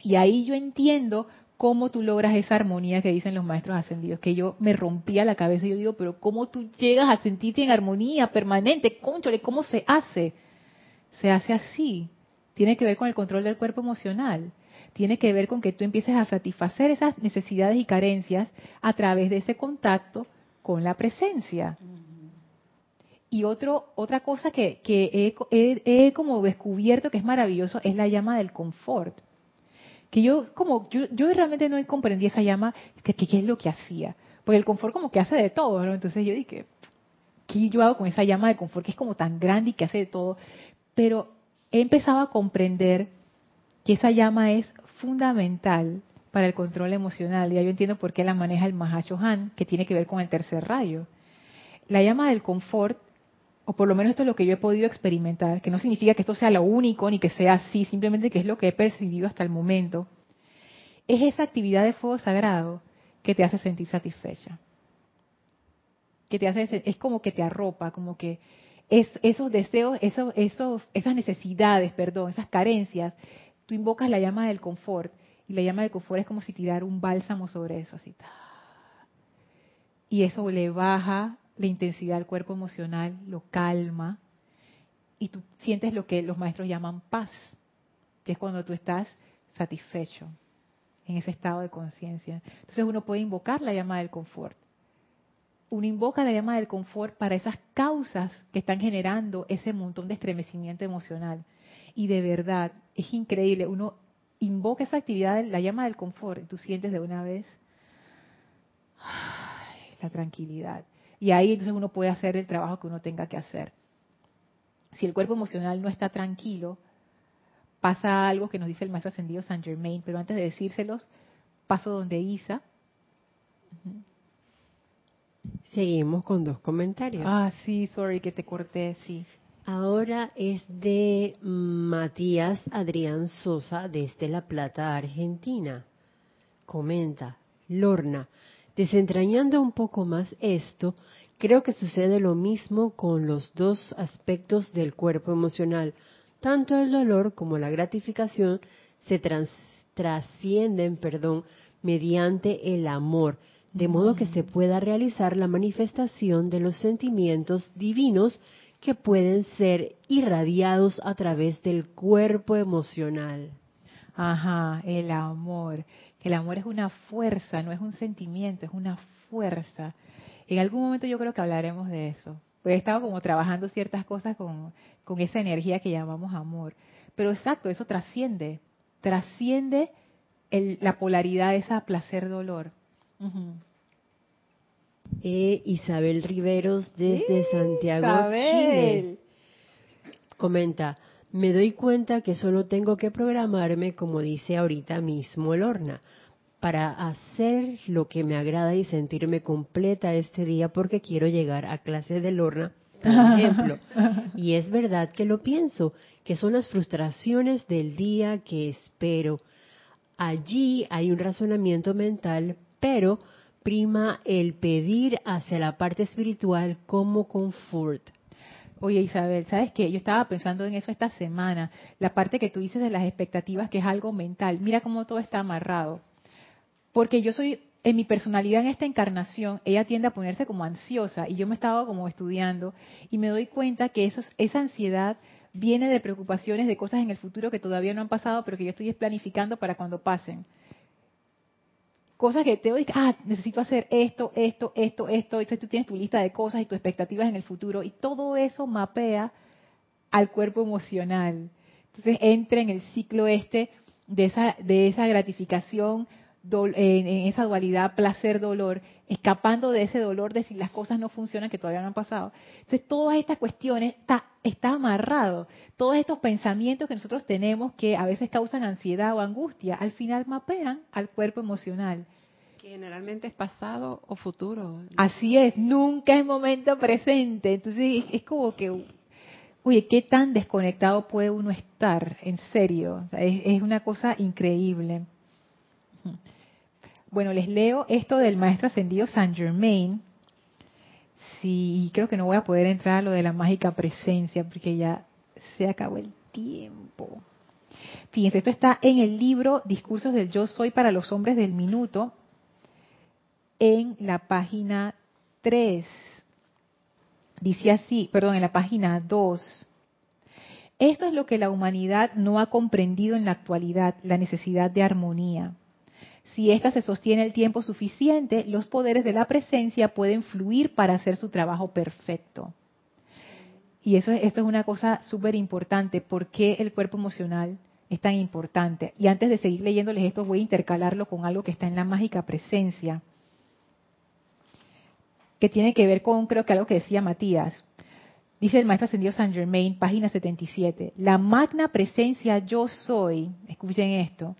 Y ahí yo entiendo cómo tú logras esa armonía que dicen los maestros ascendidos, que yo me rompía la cabeza y yo digo, pero ¿cómo tú llegas a sentirte en armonía permanente? Conchole, ¿cómo se hace? Se hace así. Tiene que ver con el control del cuerpo emocional. Tiene que ver con que tú empieces a satisfacer esas necesidades y carencias a través de ese contacto con la presencia. Y otro, otra cosa que, que he como descubierto que es maravilloso es la llama del confort que yo como yo, yo realmente no comprendí esa llama, que qué es lo que hacía, porque el confort como que hace de todo, ¿no? Entonces yo dije, ¿qué yo hago con esa llama de confort que es como tan grande y que hace de todo? Pero he empezado a comprender que esa llama es fundamental para el control emocional. Ya yo entiendo por qué la maneja el Mahacho Han, que tiene que ver con el tercer rayo. La llama del confort, o por lo menos esto es lo que yo he podido experimentar, que no significa que esto sea lo único ni que sea así, simplemente que es lo que he percibido hasta el momento, es esa actividad de fuego sagrado que te hace sentir satisfecha. Que te hace, es como que te arropa, como que es, esos deseos, esos, esos, esas necesidades, perdón, esas carencias, tú invocas la llama del confort y la llama del confort es como si tirar un bálsamo sobre eso, así. Y eso le baja la intensidad del cuerpo emocional, lo calma y tú sientes lo que los maestros llaman paz, que es cuando tú estás satisfecho, en ese estado de conciencia. Entonces uno puede invocar la llama del confort. Uno invoca la llama del confort para esas causas que están generando ese montón de estremecimiento emocional. Y de verdad, es increíble. Uno invoca esa actividad, la llama del confort, y tú sientes de una vez la tranquilidad. Y ahí entonces uno puede hacer el trabajo que uno tenga que hacer. Si el cuerpo emocional no está tranquilo, pasa algo que nos dice el maestro ascendido San Germain, pero antes de decírselos, paso donde Isa. Seguimos con dos comentarios. Ah, sí, sorry que te corté, sí. Ahora es de Matías Adrián Sosa desde La Plata, Argentina. Comenta, Lorna, desentrañando un poco más esto, creo que sucede lo mismo con los dos aspectos del cuerpo emocional, tanto el dolor como la gratificación se trascienden, perdón, mediante el amor, de modo que se pueda realizar la manifestación de los sentimientos divinos que pueden ser irradiados a través del cuerpo emocional. Ajá, el amor. Que el amor es una fuerza, no es un sentimiento, es una fuerza. En algún momento yo creo que hablaremos de eso. Pues he estado como trabajando ciertas cosas con, con esa energía que llamamos amor. Pero exacto, eso trasciende, trasciende la polaridad de esa placer-dolor. Eh, Isabel Riveros desde Santiago, Chile. Comenta, me doy cuenta que solo tengo que programarme, como dice ahorita mismo Lorna, para hacer lo que me agrada y sentirme completa este día porque quiero llegar a clases de Lorna, por ejemplo. y es verdad que lo pienso, que son las frustraciones del día que espero. Allí hay un razonamiento mental, pero prima el pedir hacia la parte espiritual como confort. Oye Isabel, ¿sabes qué? Yo estaba pensando en eso esta semana, la parte que tú dices de las expectativas, que es algo mental. Mira cómo todo está amarrado. Porque yo soy, en mi personalidad en esta encarnación, ella tiende a ponerse como ansiosa y yo me estaba como estudiando y me doy cuenta que esa ansiedad viene de preocupaciones de cosas en el futuro que todavía no han pasado, pero que yo estoy planificando para cuando pasen cosas que te oigan, ah, necesito hacer esto, esto, esto, esto, entonces tú tienes tu lista de cosas y tus expectativas en el futuro y todo eso mapea al cuerpo emocional. Entonces entra en el ciclo este de esa, de esa gratificación, en, esa dualidad placer-dolor, escapando de ese dolor de si las cosas no funcionan, que todavía no han pasado. Entonces todas estas cuestiones está, está amarrado. Todos estos pensamientos que nosotros tenemos que a veces causan ansiedad o angustia, al final mapean al cuerpo emocional. Que generalmente es pasado o futuro. Así es, nunca es momento presente. Entonces es, como que, oye, ¿qué tan desconectado puede uno estar? En serio, es, es una cosa increíble. Bueno, les leo esto del maestro ascendido Saint Germain. Sí, creo que no voy a poder entrar a lo de la mágica presencia porque ya se acabó el tiempo. Fíjense, esto está en el libro Discursos del Yo Soy para los Hombres del Minuto, en la página 3. Dice así, perdón, en la página 2. Esto es lo que la humanidad no ha comprendido en la actualidad, la necesidad de armonía. Si ésta se sostiene el tiempo suficiente, los poderes de la presencia pueden fluir para hacer su trabajo perfecto. Y eso, esto es una cosa súper importante. ¿Por qué el cuerpo emocional es tan importante? Y antes de seguir leyéndoles esto, voy a intercalarlo con algo que está en la mágica presencia, que tiene que ver con, creo que algo que decía Matías. Dice el maestro ascendido San Germain, página 77. La magna presencia yo soy, escuchen esto,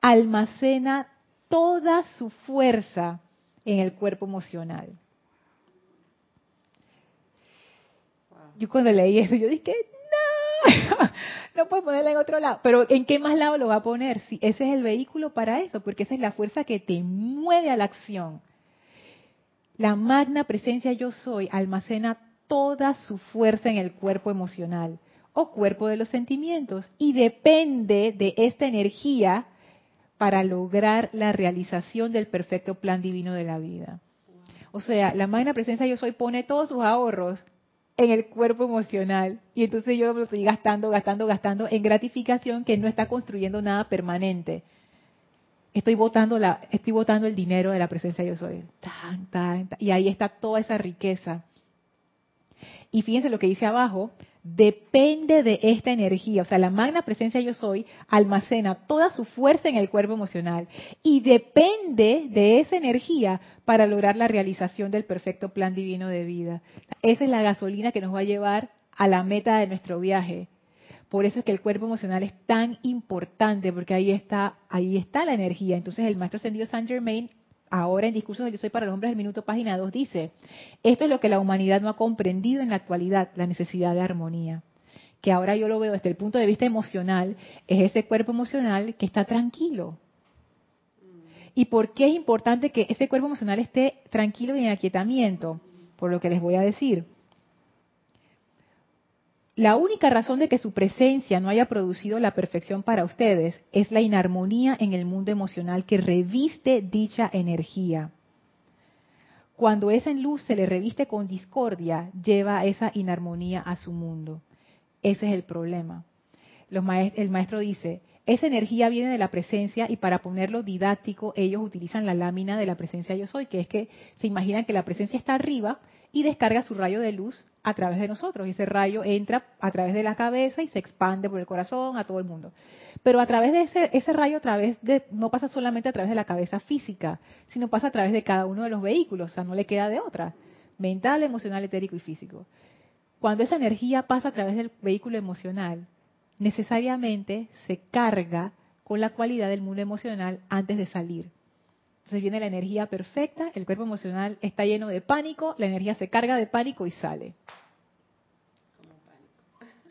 almacena toda su fuerza en el cuerpo emocional. Yo cuando leí eso, yo dije, no, no puedo ponerla en otro lado. Pero ¿en qué más lado lo va a poner? Si ese es el vehículo para eso, porque esa es la fuerza que te mueve a la acción. La magna presencia yo soy almacena toda su fuerza en el cuerpo emocional o cuerpo de los sentimientos y depende de esta energía para lograr la realización del perfecto plan divino de la vida. O sea, la magna presencia yo soy pone todos sus ahorros en el cuerpo emocional y entonces yo lo estoy gastando, gastando, gastando en gratificación que no está construyendo nada permanente. Estoy botando la, estoy botando el dinero de la presencia yo soy. y ahí está toda esa riqueza. Y fíjense lo que dice abajo, depende de esta energía. O sea, la magna presencia yo soy almacena toda su fuerza en el cuerpo emocional y depende de esa energía para lograr la realización del perfecto plan divino de vida. Esa es la gasolina que nos va a llevar a la meta de nuestro viaje. Por eso es que el cuerpo emocional es tan importante, porque ahí está, ahí está la energía. Entonces el maestro ascendido Saint Germain ahora en Discursos del Yo Soy para los Hombres del Minuto, página 2, dice, esto es lo que la humanidad no ha comprendido en la actualidad, la necesidad de armonía. Que ahora yo lo veo desde el punto de vista emocional, es ese cuerpo emocional que está tranquilo. ¿Y por qué es importante que ese cuerpo emocional esté tranquilo y en aquietamiento? Por lo que les voy a decir. La única razón de que su presencia no haya producido la perfección para ustedes es la inarmonía en el mundo emocional que reviste dicha energía. Cuando esa luz se le reviste con discordia, lleva esa inarmonía a su mundo. Ese es el problema. el maestro dice, esa energía viene de la presencia y para ponerlo didáctico ellos utilizan la lámina de la presencia yo soy, que es que se imaginan que la presencia está arriba y descarga su rayo de luz a través de nosotros. Y ese rayo entra a través de la cabeza y se expande por el corazón a todo el mundo. Pero a través de ese, ese rayo, a través de, no pasa solamente a través de la cabeza física, sino pasa a través de cada uno de los vehículos, o sea, no le queda de otra, mental, emocional, etérico y físico. Cuando esa energía pasa a través del vehículo emocional, necesariamente se carga con la cualidad del mundo emocional antes de salir. Entonces viene la energía perfecta, el cuerpo emocional está lleno de pánico, la energía se carga de pánico y sale.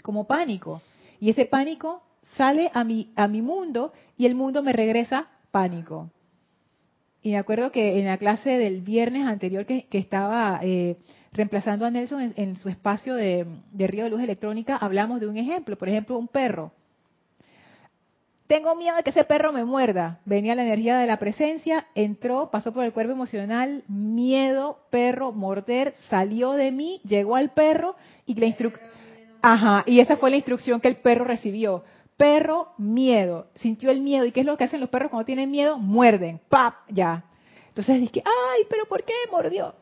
Como pánico. Y ese pánico sale a mi, a mi mundo y el mundo me regresa pánico. Y me acuerdo que en la clase del viernes anterior que, estaba eh, reemplazando a Nelson en, su espacio de, Río de Luz Electrónica, hablamos de un ejemplo, por ejemplo, un perro. Tengo miedo de que ese perro me muerda. Venía la energía de la presencia, entró, pasó por el cuerpo emocional, miedo, perro, morder, salió de mí, llegó al perro y la instrucción... Ajá, y esa fue la instrucción que el perro recibió. Perro, miedo. Sintió el miedo. ¿Y qué es lo que hacen los perros cuando tienen miedo? Muerden. ¡Pap! Ya. Entonces dije, ay, pero ¿por qué mordió?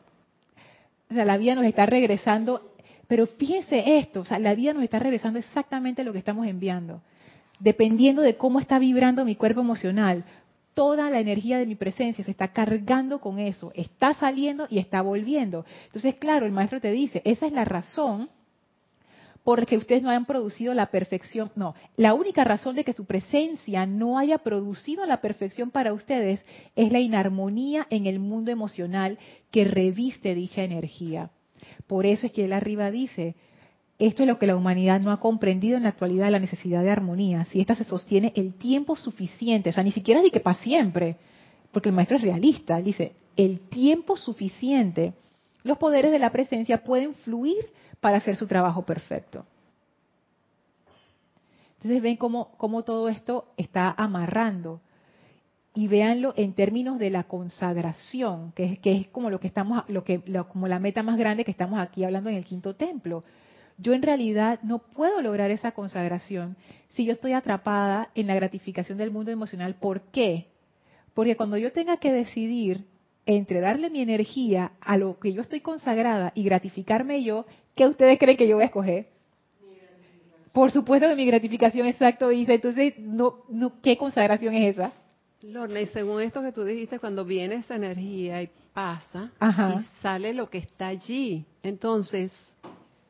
O sea, la vida nos está regresando, pero fíjense esto, o sea, la vida nos está regresando exactamente lo que estamos enviando. Dependiendo de cómo está vibrando mi cuerpo emocional, toda la energía de mi presencia se está cargando con eso, está saliendo y está volviendo. Entonces, claro, el maestro te dice, esa es la razón porque ustedes no hayan producido la perfección. No, la única razón de que su presencia no haya producido la perfección para ustedes es la inarmonía en el mundo emocional que reviste dicha energía. Por eso es que él arriba dice, esto es lo que la humanidad no ha comprendido en la actualidad, la necesidad de armonía. Si esta se sostiene el tiempo suficiente, o sea, ni siquiera de que para siempre, porque el maestro es realista, dice, el tiempo suficiente, los poderes de la presencia pueden fluir para hacer su trabajo perfecto. Entonces ven cómo, cómo todo esto está amarrando y véanlo en términos de la consagración, que es, que es como lo que estamos, lo que, como la meta más grande que estamos aquí hablando en el quinto templo. Yo en realidad no puedo lograr esa consagración si yo estoy atrapada en la gratificación del mundo emocional. ¿Por qué? Porque cuando yo tenga que decidir entre darle mi energía a lo que yo estoy consagrada y gratificarme yo, ¿qué ustedes creen que yo voy a escoger? Por supuesto que mi gratificación exacto dice, entonces, no, no, ¿qué consagración es esa? Lorna, y según esto que tú dijiste, cuando viene esa energía y pasa, y sale lo que está allí, entonces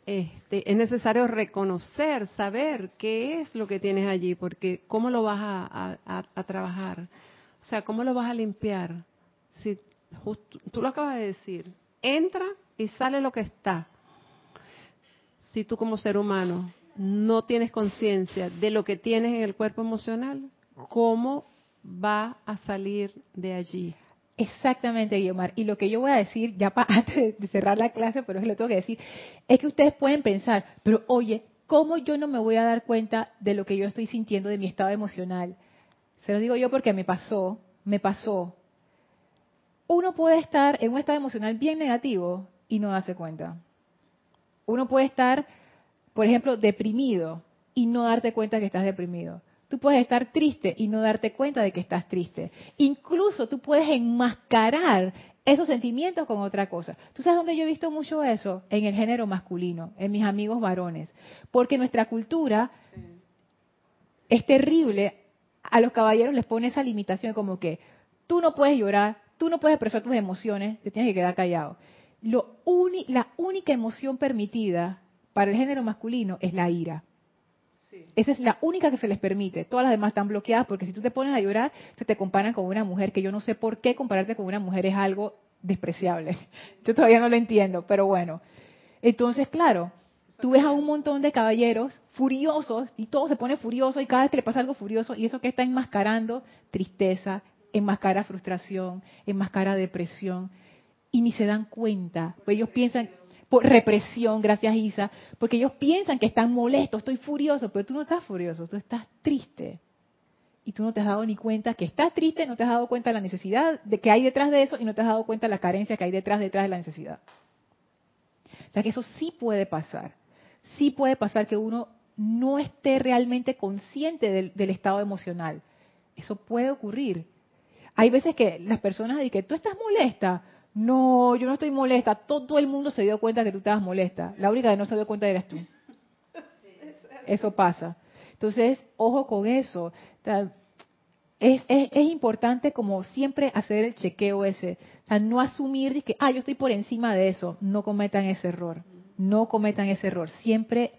este, es necesario reconocer, saber qué es lo que tienes allí, porque cómo lo vas a, trabajar, o sea, cómo lo vas a limpiar. Si tú lo acabas de decir, entra y sale lo que está si tú como ser humano no tienes conciencia de lo que tienes en el cuerpo emocional, ¿cómo va a salir de allí? Exactamente, Guiomar. Y lo que yo voy a decir, ya para antes de cerrar la clase, pero es que lo tengo que decir, es que ustedes pueden pensar, pero oye, ¿cómo yo no me voy a dar cuenta de lo que yo estoy sintiendo de mi estado emocional? Se lo digo yo porque me pasó, me pasó. Uno puede estar en un estado emocional bien negativo y no darse cuenta. Uno puede estar, por ejemplo, deprimido y no darte cuenta que estás deprimido. Tú puedes estar triste y no darte cuenta de que estás triste. Incluso tú puedes enmascarar esos sentimientos con otra cosa. ¿Tú sabes dónde yo he visto mucho eso? En el género masculino, en mis amigos varones. Porque nuestra cultura es terrible. A los caballeros les pone esa limitación como que tú no puedes llorar, tú no puedes expresar tus emociones, te tienes que quedar callado la única emoción permitida para el género masculino es la ira. Esa es la única que se les permite. Todas las demás están bloqueadas porque si tú te pones a llorar, se te comparan con una mujer, que yo no sé por qué compararte con una mujer es algo despreciable. Yo todavía no lo entiendo, pero bueno. Entonces, claro, tú ves a un montón de caballeros furiosos y todo se pone furioso y cada vez que le pasa algo furioso y eso que está enmascarando tristeza, enmascara frustración, enmascara depresión y ni se dan cuenta. Pues ellos piensan, por represión, gracias Isa, porque ellos piensan que están molestos, estoy furioso, pero tú no estás furioso, tú estás triste. Y tú no te has dado ni cuenta que estás triste, no te has dado cuenta de la necesidad de que hay detrás de eso y no te has dado cuenta de la carencia que hay detrás detrás de la necesidad. O sea que eso sí puede pasar. Sí puede pasar que uno no esté realmente consciente del, del estado emocional. Eso puede ocurrir. Hay veces que las personas dicen que tú estás molesta. No, yo no estoy molesta. Todo el mundo se dio cuenta que tú estabas molesta. La única que no se dio cuenta eras tú. Eso pasa. Entonces, ojo con eso. Es, es, es, importante como siempre hacer el chequeo ese. No asumir que, ah, yo estoy por encima de eso. No cometan ese error. No cometan ese error. Siempre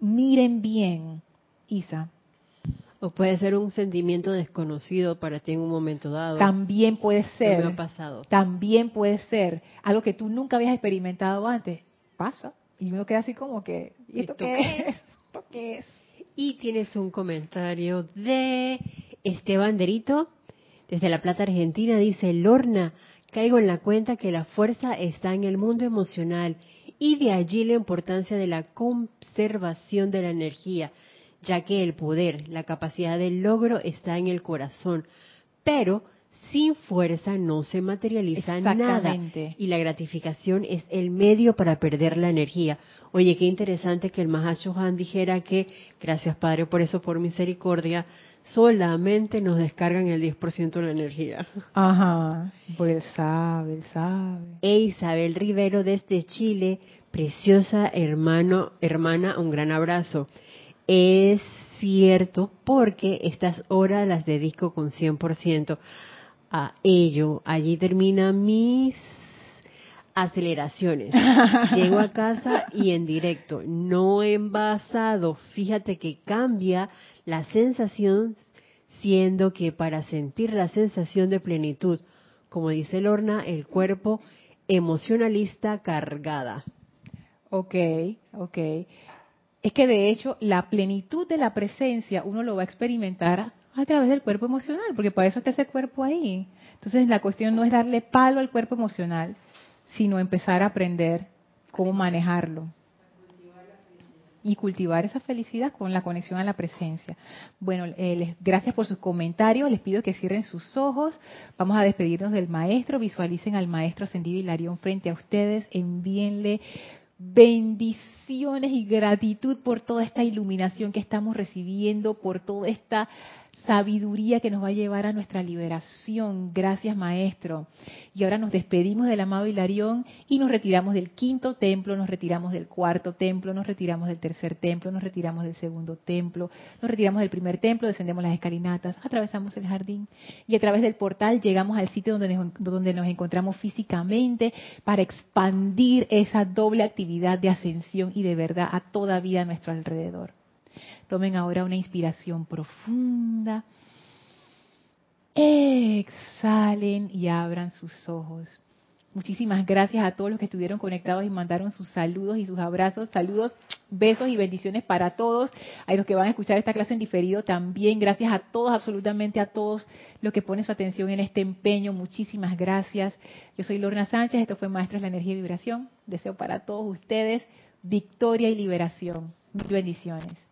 miren bien, Isa. O puede ser un sentimiento desconocido para ti en un momento dado. También puede ser. No me ha pasado. También puede ser. Algo que tú nunca habías experimentado antes. Pasa. Y uno queda así como que, ¿y esto, qué es? ¿Esto qué es? Y tienes un comentario de Esteban Derito, desde La Plata, Argentina. Dice, Lorna, caigo en la cuenta que la fuerza está en el mundo emocional y de allí la importancia de la conservación de la energía ya que el poder, la capacidad del logro está en el corazón, pero sin fuerza no se materializa nada y la gratificación es el medio para perder la energía. Oye, qué interesante que el Mahacho Han dijera que, gracias Padre por eso, por misericordia, solamente nos descargan el 10% de la energía. Ajá, pues sabe, sabe. E Isabel Rivero desde Chile, preciosa hermano, hermana, un gran abrazo. Es cierto porque estas horas las dedico con 100% a ello. Allí terminan mis aceleraciones. Llego a casa y en directo, no envasado. Fíjate que cambia la sensación, siendo que para sentir la sensación de plenitud, como dice Lorna, el cuerpo emocionalista cargada. Ok, ok es que de hecho la plenitud de la presencia uno lo va a experimentar a través del cuerpo emocional, porque para eso está ese cuerpo ahí. Entonces la cuestión no es darle palo al cuerpo emocional, sino empezar a aprender cómo manejarlo y cultivar esa felicidad con la conexión a la presencia. Bueno, eh, gracias por sus comentarios. Les pido que cierren sus ojos. Vamos a despedirnos del maestro. Visualicen al maestro ascendido Hilarión frente a ustedes. Envíenle bendiciones y gratitud por toda esta iluminación que estamos recibiendo, por toda esta sabiduría que nos va a llevar a nuestra liberación. Gracias, Maestro. Y ahora nos despedimos del amado Hilarión y nos retiramos del quinto templo, nos retiramos del cuarto templo, nos retiramos del tercer templo, nos retiramos del segundo templo, nos retiramos del primer templo, descendemos las escalinatas, atravesamos el jardín y a través del portal llegamos al sitio donde nos, donde nos encontramos físicamente para expandir esa doble actividad de ascensión y de verdad a toda vida a nuestro alrededor. Tomen ahora una inspiración profunda. Exhalen y abran sus ojos. Muchísimas gracias a todos los que estuvieron conectados y mandaron sus saludos y sus abrazos. Saludos, besos y bendiciones para todos. A los que van a escuchar esta clase en diferido también. Gracias a todos, absolutamente a todos los que ponen su atención en este empeño. Muchísimas gracias. Yo soy Lorna Sánchez. Esto fue Maestros de la Energía y Vibración. Deseo para todos ustedes victoria y liberación. Bendiciones.